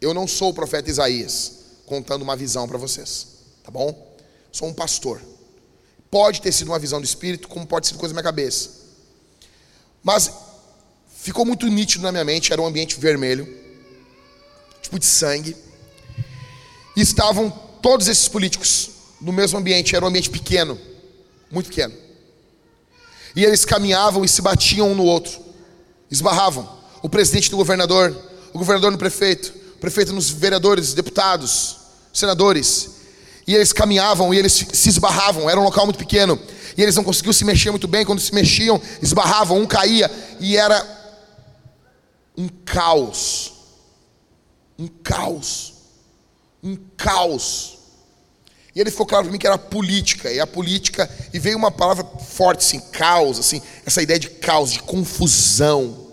Eu não sou o profeta Isaías contando uma visão para vocês, tá bom? Sou um pastor. Pode ter sido uma visão do Espírito, como pode ser coisa da minha cabeça. Mas ficou muito nítido na minha mente, era um ambiente vermelho, tipo de sangue. E estavam todos esses políticos no mesmo ambiente, era um ambiente pequeno, muito pequeno. E eles caminhavam e se batiam um no outro, esbarravam. O presidente do governador, o governador no prefeito, o prefeito nos vereadores, deputados, senadores. E eles caminhavam e eles se esbarravam, era um local muito pequeno. E eles não conseguiam se mexer muito bem, quando se mexiam, esbarravam, um caía, e era um caos. Um caos. Um caos. E ele ficou claro para mim que era política, e a política, e veio uma palavra forte assim, caos, assim, essa ideia de caos, de confusão.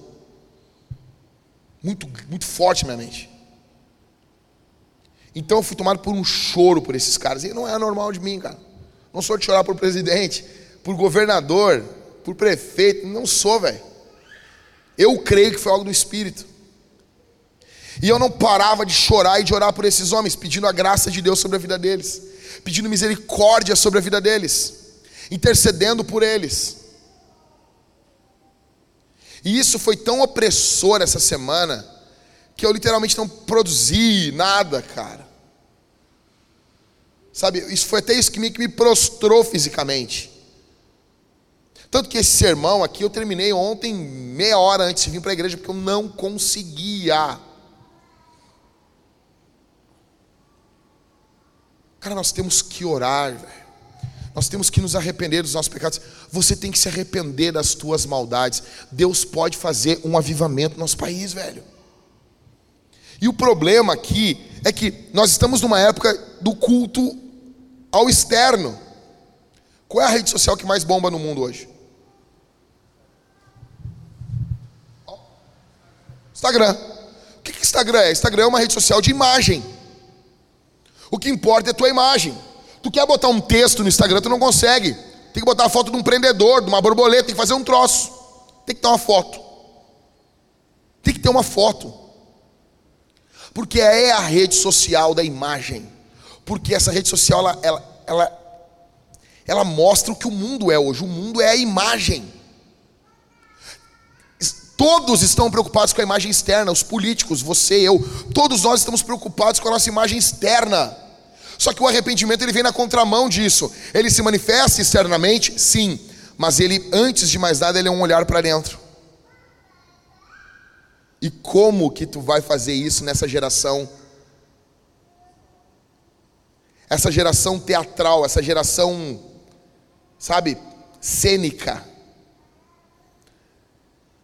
Muito, muito forte na minha mente. Então eu fui tomado por um choro por esses caras. E não é normal de mim, cara. Não sou de chorar por presidente, por governador, por prefeito. Não sou, velho. Eu creio que foi algo do Espírito. E eu não parava de chorar e de orar por esses homens, pedindo a graça de Deus sobre a vida deles, pedindo misericórdia sobre a vida deles, intercedendo por eles. E isso foi tão opressor essa semana, que eu literalmente não produzi nada, cara. Sabe, isso foi até isso que me, que me prostrou fisicamente. Tanto que esse sermão aqui eu terminei ontem, meia hora antes de vir para a igreja, porque eu não conseguia. Cara, nós temos que orar. Nós temos que nos arrepender dos nossos pecados. Você tem que se arrepender das tuas maldades. Deus pode fazer um avivamento no nosso país, velho. E o problema aqui é que nós estamos numa época do culto ao externo. Qual é a rede social que mais bomba no mundo hoje? Instagram. O que, que Instagram é? Instagram é uma rede social de imagem. O que importa é a tua imagem. Tu quer botar um texto no Instagram, tu não consegue. Tem que botar a foto de um prendedor, de uma borboleta, tem que fazer um troço. Tem que ter uma foto. Tem que ter uma foto. Porque é a rede social da imagem. Porque essa rede social, ela, ela, ela, ela mostra o que o mundo é hoje. O mundo é a imagem. Todos estão preocupados com a imagem externa, os políticos, você, eu, todos nós estamos preocupados com a nossa imagem externa. Só que o arrependimento ele vem na contramão disso. Ele se manifesta externamente, sim, mas ele antes de mais nada ele é um olhar para dentro. E como que tu vai fazer isso nessa geração? Essa geração teatral, essa geração, sabe, cênica.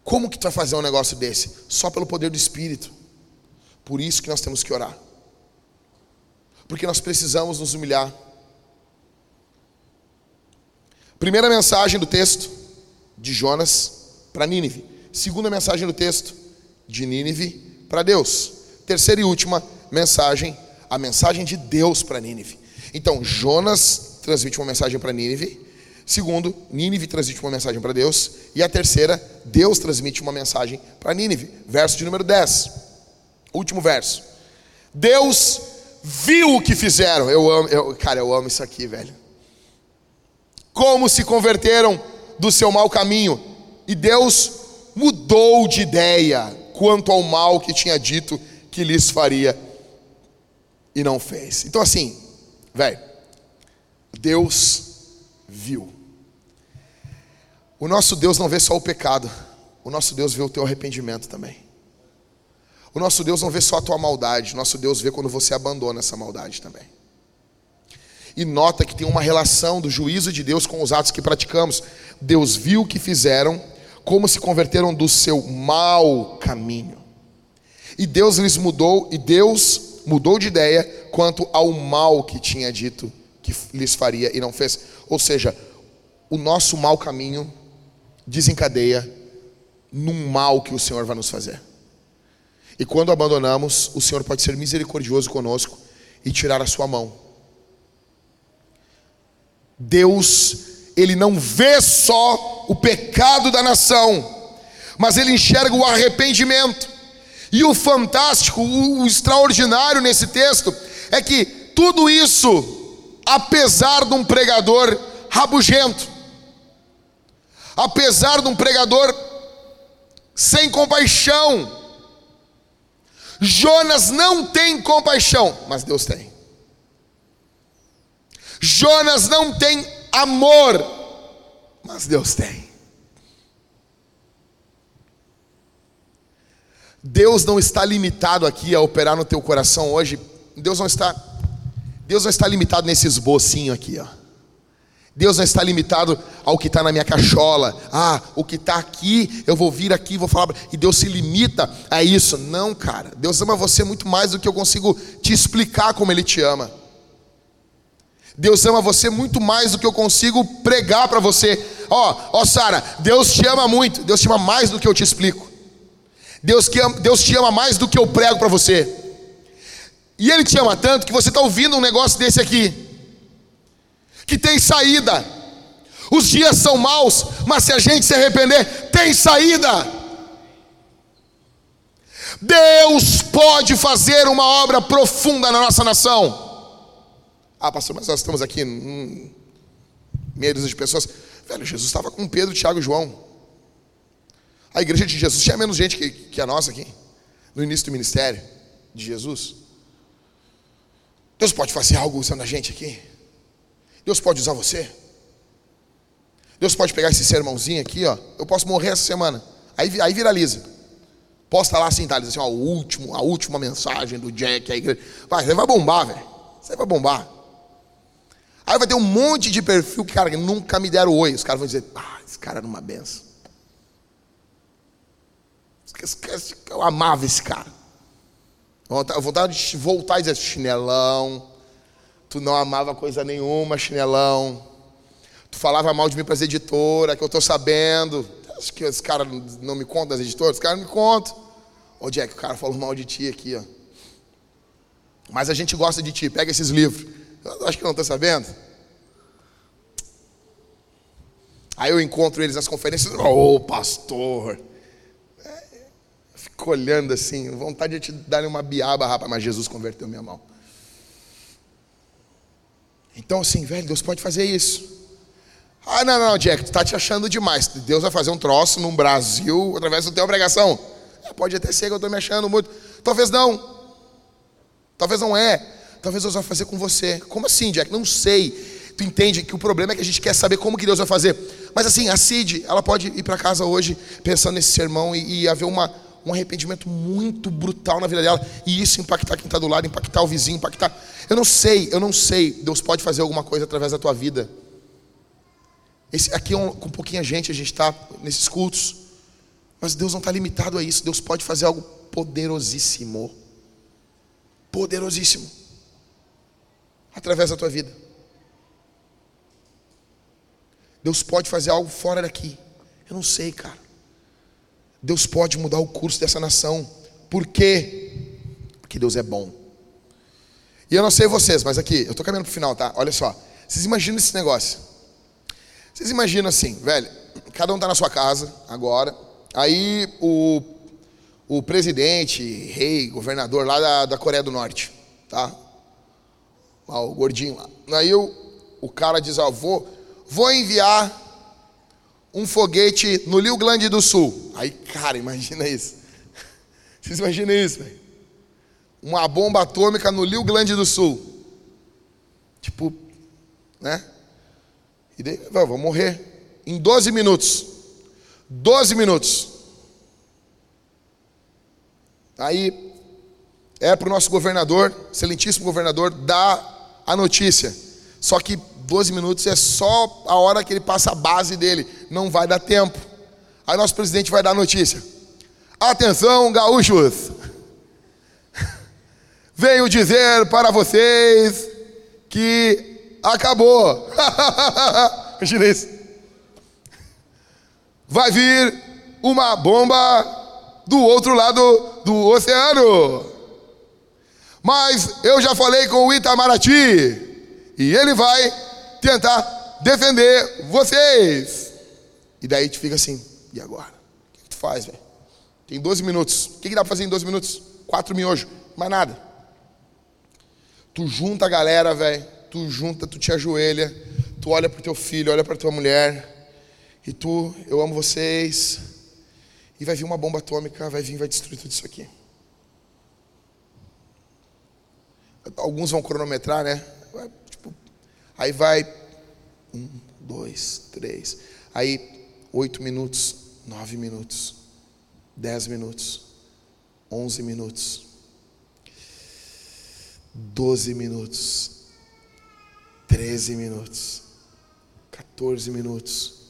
Como que tu vai fazer um negócio desse? Só pelo poder do Espírito. Por isso que nós temos que orar. Porque nós precisamos nos humilhar. Primeira mensagem do texto de Jonas para Nínive. Segunda mensagem do texto de Nínive para Deus. Terceira e última mensagem, a mensagem de Deus para Nínive. Então, Jonas transmite uma mensagem para Nínive. Segundo, Nínive transmite uma mensagem para Deus. E a terceira, Deus transmite uma mensagem para Nínive. Verso de número 10. Último verso. Deus viu o que fizeram. Eu amo, eu, cara, eu amo isso aqui, velho. Como se converteram do seu mau caminho. E Deus mudou de ideia quanto ao mal que tinha dito que lhes faria e não fez. Então, assim, velho, Deus viu. O nosso Deus não vê só o pecado, o nosso Deus vê o teu arrependimento também. O nosso Deus não vê só a tua maldade, o nosso Deus vê quando você abandona essa maldade também. E nota que tem uma relação do juízo de Deus com os atos que praticamos. Deus viu o que fizeram, como se converteram do seu mau caminho. E Deus lhes mudou, e Deus mudou de ideia quanto ao mal que tinha dito que lhes faria e não fez. Ou seja, o nosso mau caminho desencadeia num mal que o Senhor vai nos fazer. E quando abandonamos, o Senhor pode ser misericordioso conosco e tirar a sua mão. Deus, ele não vê só o pecado da nação, mas ele enxerga o arrependimento. E o fantástico, o, extraordinário nesse texto é que tudo isso, apesar de um pregador rabugento, apesar de um pregador sem compaixão, Jonas não tem compaixão, mas Deus tem. Jonas não tem amor, mas Deus tem. Deus não está limitado aqui a operar no teu coração hoje. Deus não está Deus não está limitado nesse esbocinho aqui, ó. Deus não está limitado ao que está na minha cachola. Ah, o que está aqui, eu vou vir aqui, vou falar. E Deus se limita a isso. Não, cara. Deus ama você muito mais do que eu consigo te explicar como Ele te ama. Deus ama você muito mais do que eu consigo pregar para você. Ó, ó, Sara, Deus te ama muito. Deus te ama mais do que eu te explico. Deus, que ama, Deus te ama mais do que eu prego para você. E Ele te ama tanto que você está ouvindo um negócio desse aqui, que tem saída. Os dias são maus, mas se a gente se arrepender, tem saída. Deus pode fazer uma obra profunda na nossa nação. Ah, pastor, mas nós estamos aqui hum, meia dúzia de pessoas. Velho, Jesus estava com Pedro, Tiago e João. A igreja de Jesus tinha menos gente que, que a nossa aqui, no início do ministério de Jesus. Deus pode fazer algo usando a gente aqui. Deus pode usar você. Deus pode pegar esse sermãozinho aqui, ó. Eu posso morrer essa semana. Aí, aí viraliza. Posta lá assim, tá? Assim, ó, o último, a última mensagem do Jack, a igreja. Vai, você vai bombar, velho. Você vai bombar. Aí vai ter um monte de perfil que, cara, nunca me deram oi. Os caras vão dizer, ah, esse cara era uma benção. Eu amava esse cara. Vontade de voltar e dizer, chinelão. Tu não amava coisa nenhuma, chinelão. Tu falava mal de mim para as editoras, que eu estou sabendo. Acho que esse cara não me conta das editoras? Os caras me contam. Ô Jack, o cara falou mal de ti aqui, ó. Mas a gente gosta de ti, pega esses livros. Eu acho que não está sabendo. Aí eu encontro eles nas conferências, ô oh, pastor. É, fico olhando assim, vontade de te dar uma biaba, rapaz, mas Jesus converteu minha mão. Então, assim, velho, Deus pode fazer isso. Ah, não, não, Jack, tu está te achando demais. Deus vai fazer um troço no Brasil através da tua pregação. É, pode até ser que eu estou me achando muito. Talvez não. Talvez não é. Talvez Deus vai fazer com você. Como assim, Jack? Não sei. Tu entende que o problema é que a gente quer saber como que Deus vai fazer. Mas assim, a Cid, ela pode ir para casa hoje pensando nesse sermão e, e haver uma, um arrependimento muito brutal na vida dela. E isso impactar quem está do lado, impactar o vizinho, impactar. Eu não sei, eu não sei. Deus pode fazer alguma coisa através da tua vida. Esse, aqui é um, com pouquinha gente, a gente está nesses cultos. Mas Deus não está limitado a isso. Deus pode fazer algo poderosíssimo. Poderosíssimo através da tua vida. Deus pode fazer algo fora daqui. Eu não sei, cara. Deus pode mudar o curso dessa nação. Por quê? Porque Deus é bom. E eu não sei vocês, mas aqui, eu estou caminhando para o final, tá? Olha só. Vocês imaginam esse negócio? Vocês imaginam assim, velho, cada um está na sua casa agora. Aí o, o presidente, rei, governador lá da, da Coreia do Norte, tá? lá, o gordinho lá. Aí eu, o cara diz, ó, vou, vou enviar um foguete no Rio Grande do Sul. Aí, cara, imagina isso. Vocês imaginam isso, velho? Uma bomba atômica no Rio Grande do Sul. Tipo, né? E daí, vou morrer em 12 minutos. 12 minutos. Aí é para o nosso governador, excelentíssimo governador, dar a notícia. Só que 12 minutos é só a hora que ele passa a base dele, não vai dar tempo. Aí nosso presidente vai dar a notícia. Atenção, gaúchos! Venho dizer para vocês que acabou. Imagina isso. Vai vir uma bomba do outro lado do oceano. Mas eu já falei com o Itamaraty e ele vai tentar defender vocês. E daí tu fica assim, e agora? O que, tu faz, velho? Tem 12 minutos. O que, que dá pra fazer em 12 minutos? Quatro miojos, mais nada. Tu junta a galera, velho. Tu junta, tu te ajoelha. Tu olha pro teu filho, olha pra tua mulher. E tu, eu amo vocês. E vai vir uma bomba atômica, vai vir, vai destruir tudo isso aqui. Alguns vão cronometrar, né? Aí vai um, dois, três. Aí oito minutos, nove minutos, dez minutos, onze minutos, doze minutos, treze minutos, quatorze minutos,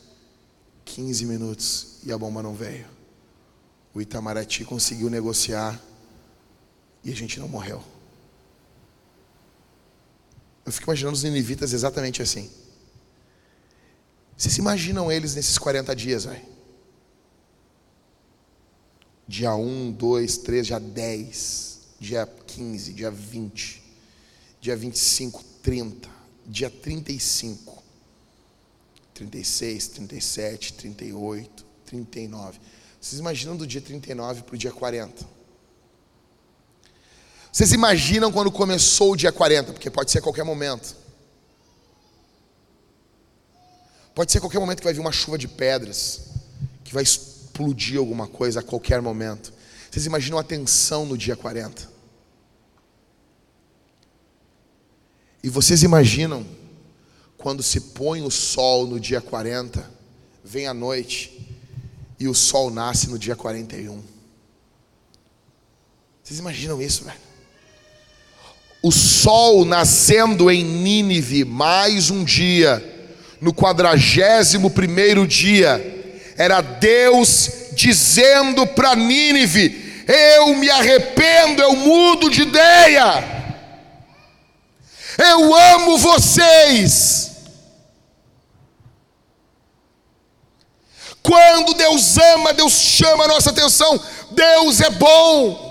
quinze minutos e a bomba não veio. O Itamaraty conseguiu negociar e a gente não morreu. Eu fico imaginando os ninivitas exatamente assim. Vocês imaginam eles nesses 40 dias, velho? Dia 1, 2, 3, dia 10, dia 15, dia 20, dia 25, 30, dia 35, 36, 37, 38, 39. Vocês imaginam do dia 39 para o dia 40? Vocês imaginam quando começou o dia 40? Porque pode ser a qualquer momento. Pode ser a qualquer momento que vai vir uma chuva de pedras, que vai explodir alguma coisa a qualquer momento. Vocês imaginam a tensão no dia 40? E vocês imaginam quando se põe o sol no dia 40, vem a noite e o sol nasce no dia 41. Vocês imaginam isso, velho? O sol nascendo em Nínive, mais um dia, no quadragésimo primeiro dia, era Deus dizendo para Nínive: Eu me arrependo, eu mudo de ideia, eu amo vocês. Quando Deus ama, Deus chama a nossa atenção, Deus é bom.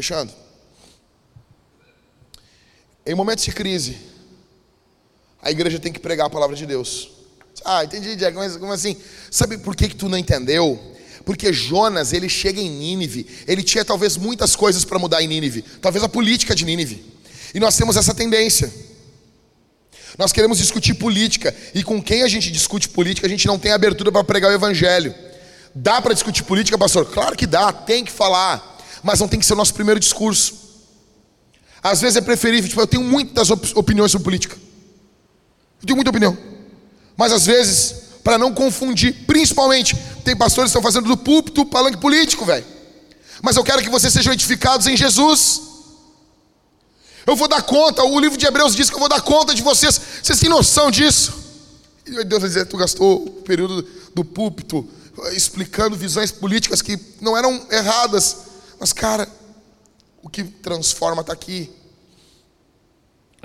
Fechando. Em momentos de crise, a igreja tem que pregar a palavra de Deus. Ah, entendi, Diego, mas como assim? Sabe por que, que tu não entendeu? Porque Jonas, ele chega em Nínive, ele tinha talvez muitas coisas para mudar em Nínive, talvez a política de Nínive. E nós temos essa tendência. Nós queremos discutir política, e com quem a gente discute política, a gente não tem abertura para pregar o evangelho. Dá para discutir política, pastor? Claro que dá, tem que falar mas não tem que ser o nosso primeiro discurso. Às vezes é preferível, tipo, eu tenho muitas op opiniões sobre política. Eu tenho muita opinião. Mas às vezes, para não confundir, principalmente, tem pastores que estão fazendo do púlpito palanque político, velho. Mas eu quero que vocês sejam edificados em Jesus. Eu vou dar conta, o livro de Hebreus diz que eu vou dar conta de vocês. Vocês têm noção disso? E Deus vai dizer, tu gastou o período do púlpito explicando visões políticas que não eram erradas, mas, cara, o que transforma está aqui.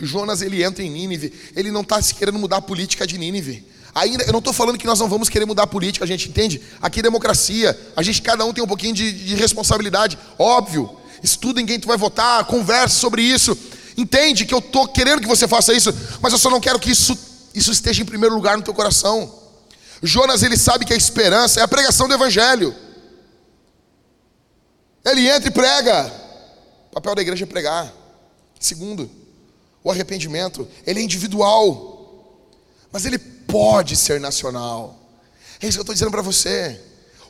Jonas ele entra em Nínive, ele não está se querendo mudar a política de Nínive. Ainda, eu não estou falando que nós não vamos querer mudar a política, a gente entende? Aqui é democracia, a gente cada um tem um pouquinho de, de responsabilidade, óbvio. Estuda em quem tu vai votar, conversa sobre isso. Entende que eu estou querendo que você faça isso, mas eu só não quero que isso, isso esteja em primeiro lugar no teu coração. Jonas ele sabe que a esperança é a pregação do evangelho. Ele entra e prega. O papel da igreja é pregar. Segundo, o arrependimento, ele é individual. Mas ele pode ser nacional. É isso que eu estou dizendo para você.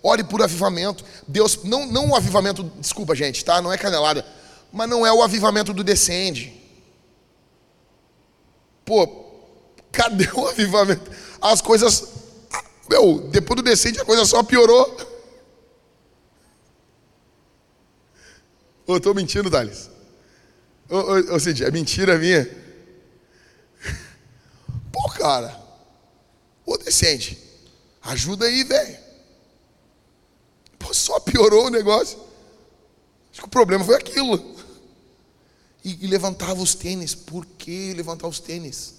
Ore por avivamento. Deus, não, não o avivamento, desculpa gente, tá? Não é canelada. Mas não é o avivamento do descende. Pô, cadê o avivamento? As coisas. Meu, depois do descende a coisa só piorou. Ô, tô mentindo, Thales. Ô Cid, é mentira minha? Pô, cara. Ô, descende. Ajuda aí, velho. Pô, só piorou o negócio. Acho que o problema foi aquilo. E, e levantava os tênis. Por que levantar os tênis?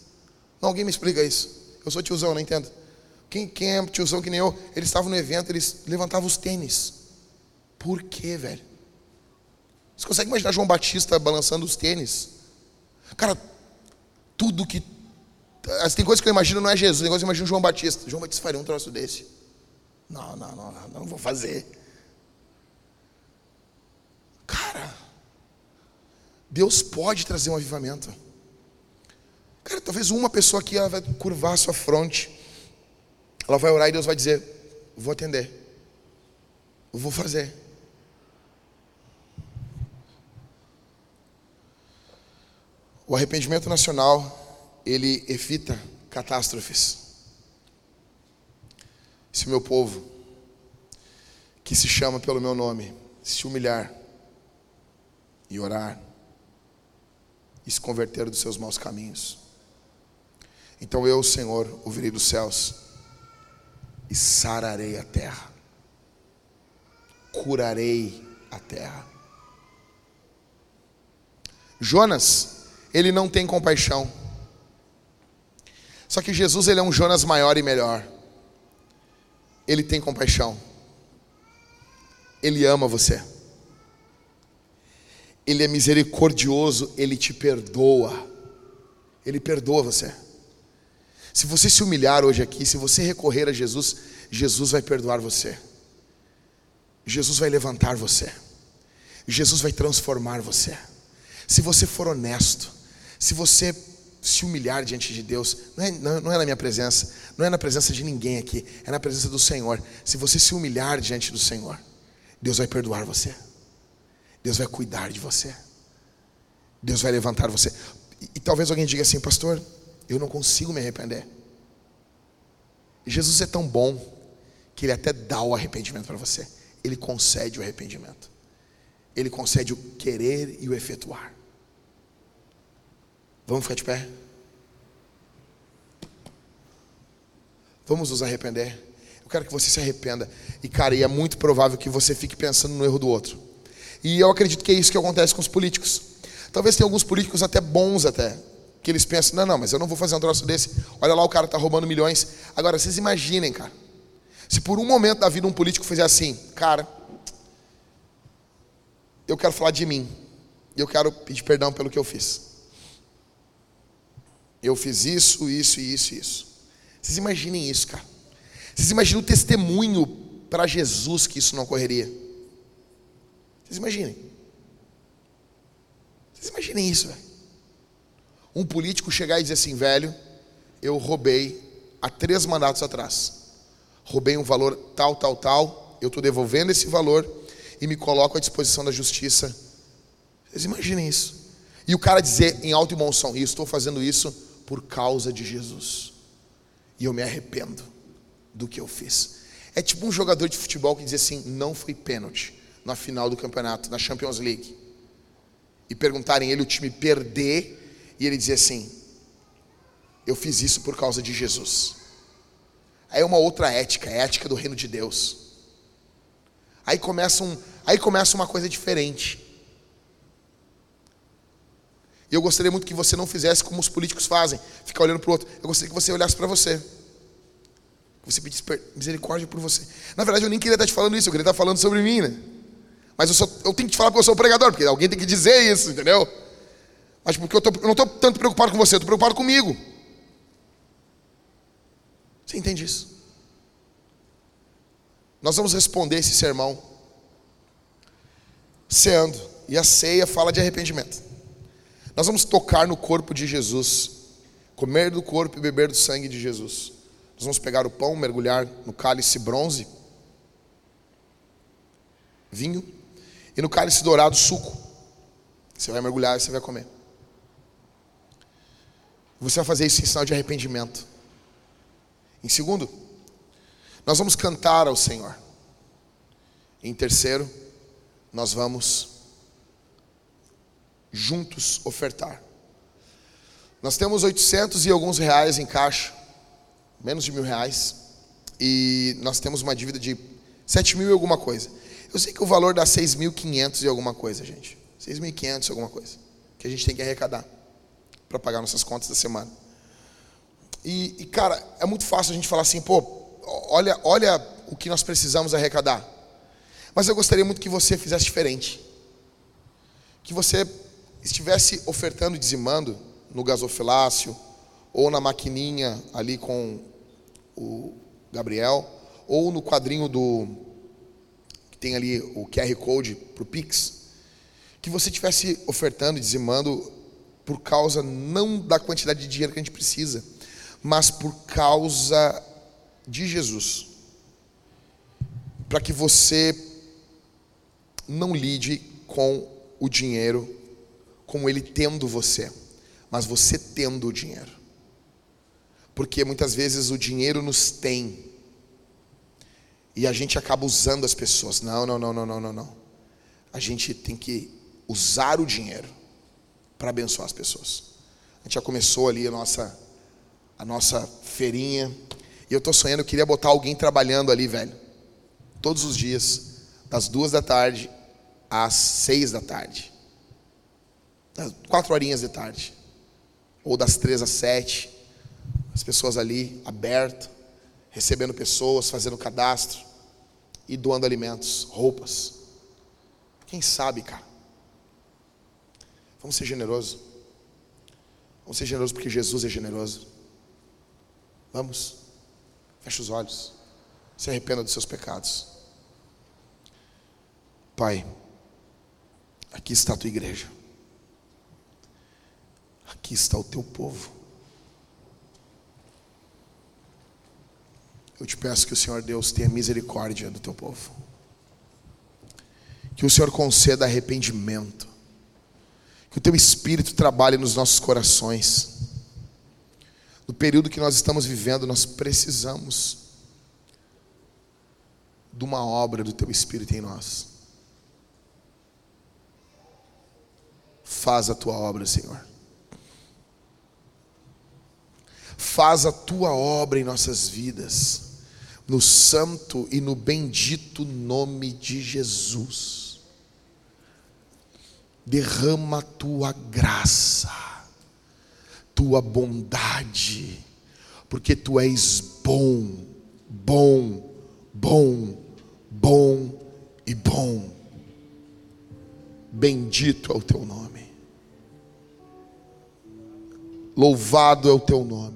Não, alguém me explica isso. Eu sou tiozão, não entendo. Quem, quem é tiozão que nem eu? Eles estavam no evento, eles levantavam os tênis. Por quê, velho? Você consegue imaginar João Batista balançando os tênis? Cara, tudo que. Tem coisas que eu imagino não é Jesus, tem coisas que eu imagino João Batista. João Batista faria um troço desse. Não, não, não, não, não vou fazer. Cara, Deus pode trazer um avivamento. Cara, talvez uma pessoa aqui ela vai curvar a sua fronte. Ela vai orar e Deus vai dizer: Vou atender. Vou fazer. O arrependimento nacional, ele evita catástrofes. Se o meu povo, que se chama pelo meu nome, se humilhar e orar e se converter dos seus maus caminhos, então eu, Senhor, ouvirei dos céus e sararei a terra, curarei a terra. Jonas ele não tem compaixão. Só que Jesus ele é um Jonas maior e melhor. Ele tem compaixão. Ele ama você. Ele é misericordioso, ele te perdoa. Ele perdoa você. Se você se humilhar hoje aqui, se você recorrer a Jesus, Jesus vai perdoar você. Jesus vai levantar você. Jesus vai transformar você. Se você for honesto, se você se humilhar diante de Deus, não é, não é na minha presença, não é na presença de ninguém aqui, é na presença do Senhor. Se você se humilhar diante do Senhor, Deus vai perdoar você, Deus vai cuidar de você, Deus vai levantar você. E, e talvez alguém diga assim, pastor, eu não consigo me arrepender. Jesus é tão bom que ele até dá o arrependimento para você, ele concede o arrependimento, ele concede o querer e o efetuar. Vamos ficar de pé? Vamos nos arrepender. Eu quero que você se arrependa. E, cara, e é muito provável que você fique pensando no erro do outro. E eu acredito que é isso que acontece com os políticos. Talvez tenha alguns políticos até bons até. Que eles pensam, não, não, mas eu não vou fazer um troço desse. Olha lá, o cara está roubando milhões. Agora, vocês imaginem, cara. Se por um momento da vida um político fizer assim, cara, eu quero falar de mim. E eu quero pedir perdão pelo que eu fiz. Eu fiz isso, isso, isso, isso. Vocês imaginem isso, cara. Vocês imaginam o testemunho para Jesus que isso não ocorreria? Vocês imaginem. Vocês imaginem isso, velho. Um político chegar e dizer assim, velho, eu roubei há três mandatos atrás. Roubei um valor tal, tal, tal. Eu estou devolvendo esse valor e me coloco à disposição da justiça. Vocês imaginem isso. E o cara dizer em alto e bom som, estou fazendo isso por causa de Jesus. E eu me arrependo do que eu fiz. É tipo um jogador de futebol que diz assim: não foi pênalti na final do campeonato, na Champions League. E perguntarem ele o time perder, e ele dizer assim: eu fiz isso por causa de Jesus. Aí é uma outra ética, é a ética do reino de Deus. Aí começa, um, aí começa uma coisa diferente. E eu gostaria muito que você não fizesse como os políticos fazem, ficar olhando para o outro. Eu gostaria que você olhasse para você. Que você pedisse misericórdia por você. Na verdade, eu nem queria estar te falando isso, eu queria estar falando sobre mim, né? Mas eu, só, eu tenho que te falar porque eu sou pregador, porque alguém tem que dizer isso, entendeu? Mas porque eu, tô, eu não estou tanto preocupado com você, eu estou preocupado comigo. Você entende isso? Nós vamos responder esse sermão ceando. E a ceia fala de arrependimento. Nós vamos tocar no corpo de Jesus comer do corpo e beber do sangue de Jesus. Nós vamos pegar o pão, mergulhar no cálice bronze, vinho, e no cálice dourado, suco. Você vai mergulhar e você vai comer. Você vai fazer isso em sinal de arrependimento. Em segundo, nós vamos cantar ao Senhor. Em terceiro, nós vamos juntos ofertar. Nós temos 800 e alguns reais em caixa, menos de mil reais, e nós temos uma dívida de 7 mil e alguma coisa. Eu sei que o valor dá 6.500 e alguma coisa, gente. 6.500 e alguma coisa. Que a gente tem que arrecadar para pagar nossas contas da semana. E, e, cara, é muito fácil a gente falar assim, pô, olha, olha o que nós precisamos arrecadar. Mas eu gostaria muito que você fizesse diferente. Que você estivesse ofertando dizimando no gasofilácio ou na maquininha ali com o Gabriel ou no quadrinho do que tem ali o QR Code para o Pix, que você estivesse ofertando dizimando por causa não da quantidade de dinheiro que a gente precisa, mas por causa de Jesus. Para que você não lide com o dinheiro como ele tendo você, mas você tendo o dinheiro. Porque muitas vezes o dinheiro nos tem e a gente acaba usando as pessoas. Não, não, não, não, não, não, não. A gente tem que usar o dinheiro para abençoar as pessoas. A gente já começou ali a nossa a nossa feirinha. E eu estou sonhando, eu queria botar alguém trabalhando ali, velho. Todos os dias, das duas da tarde às seis da tarde. Quatro horinhas de tarde. Ou das três às sete. As pessoas ali, aberto, recebendo pessoas, fazendo cadastro e doando alimentos, roupas. Quem sabe, cara? Vamos ser generosos. Vamos ser generosos porque Jesus é generoso. Vamos. Feche os olhos. Se arrependa dos seus pecados. Pai, aqui está a tua igreja. Aqui está o teu povo. Eu te peço que o Senhor Deus tenha misericórdia do teu povo. Que o Senhor conceda arrependimento. Que o teu espírito trabalhe nos nossos corações. No período que nós estamos vivendo, nós precisamos de uma obra do teu espírito em nós. Faz a tua obra, Senhor. Faz a tua obra em nossas vidas, no santo e no bendito nome de Jesus. Derrama a tua graça, tua bondade, porque tu és bom, bom, bom, bom e bom. Bendito é o teu nome. Louvado é o teu nome.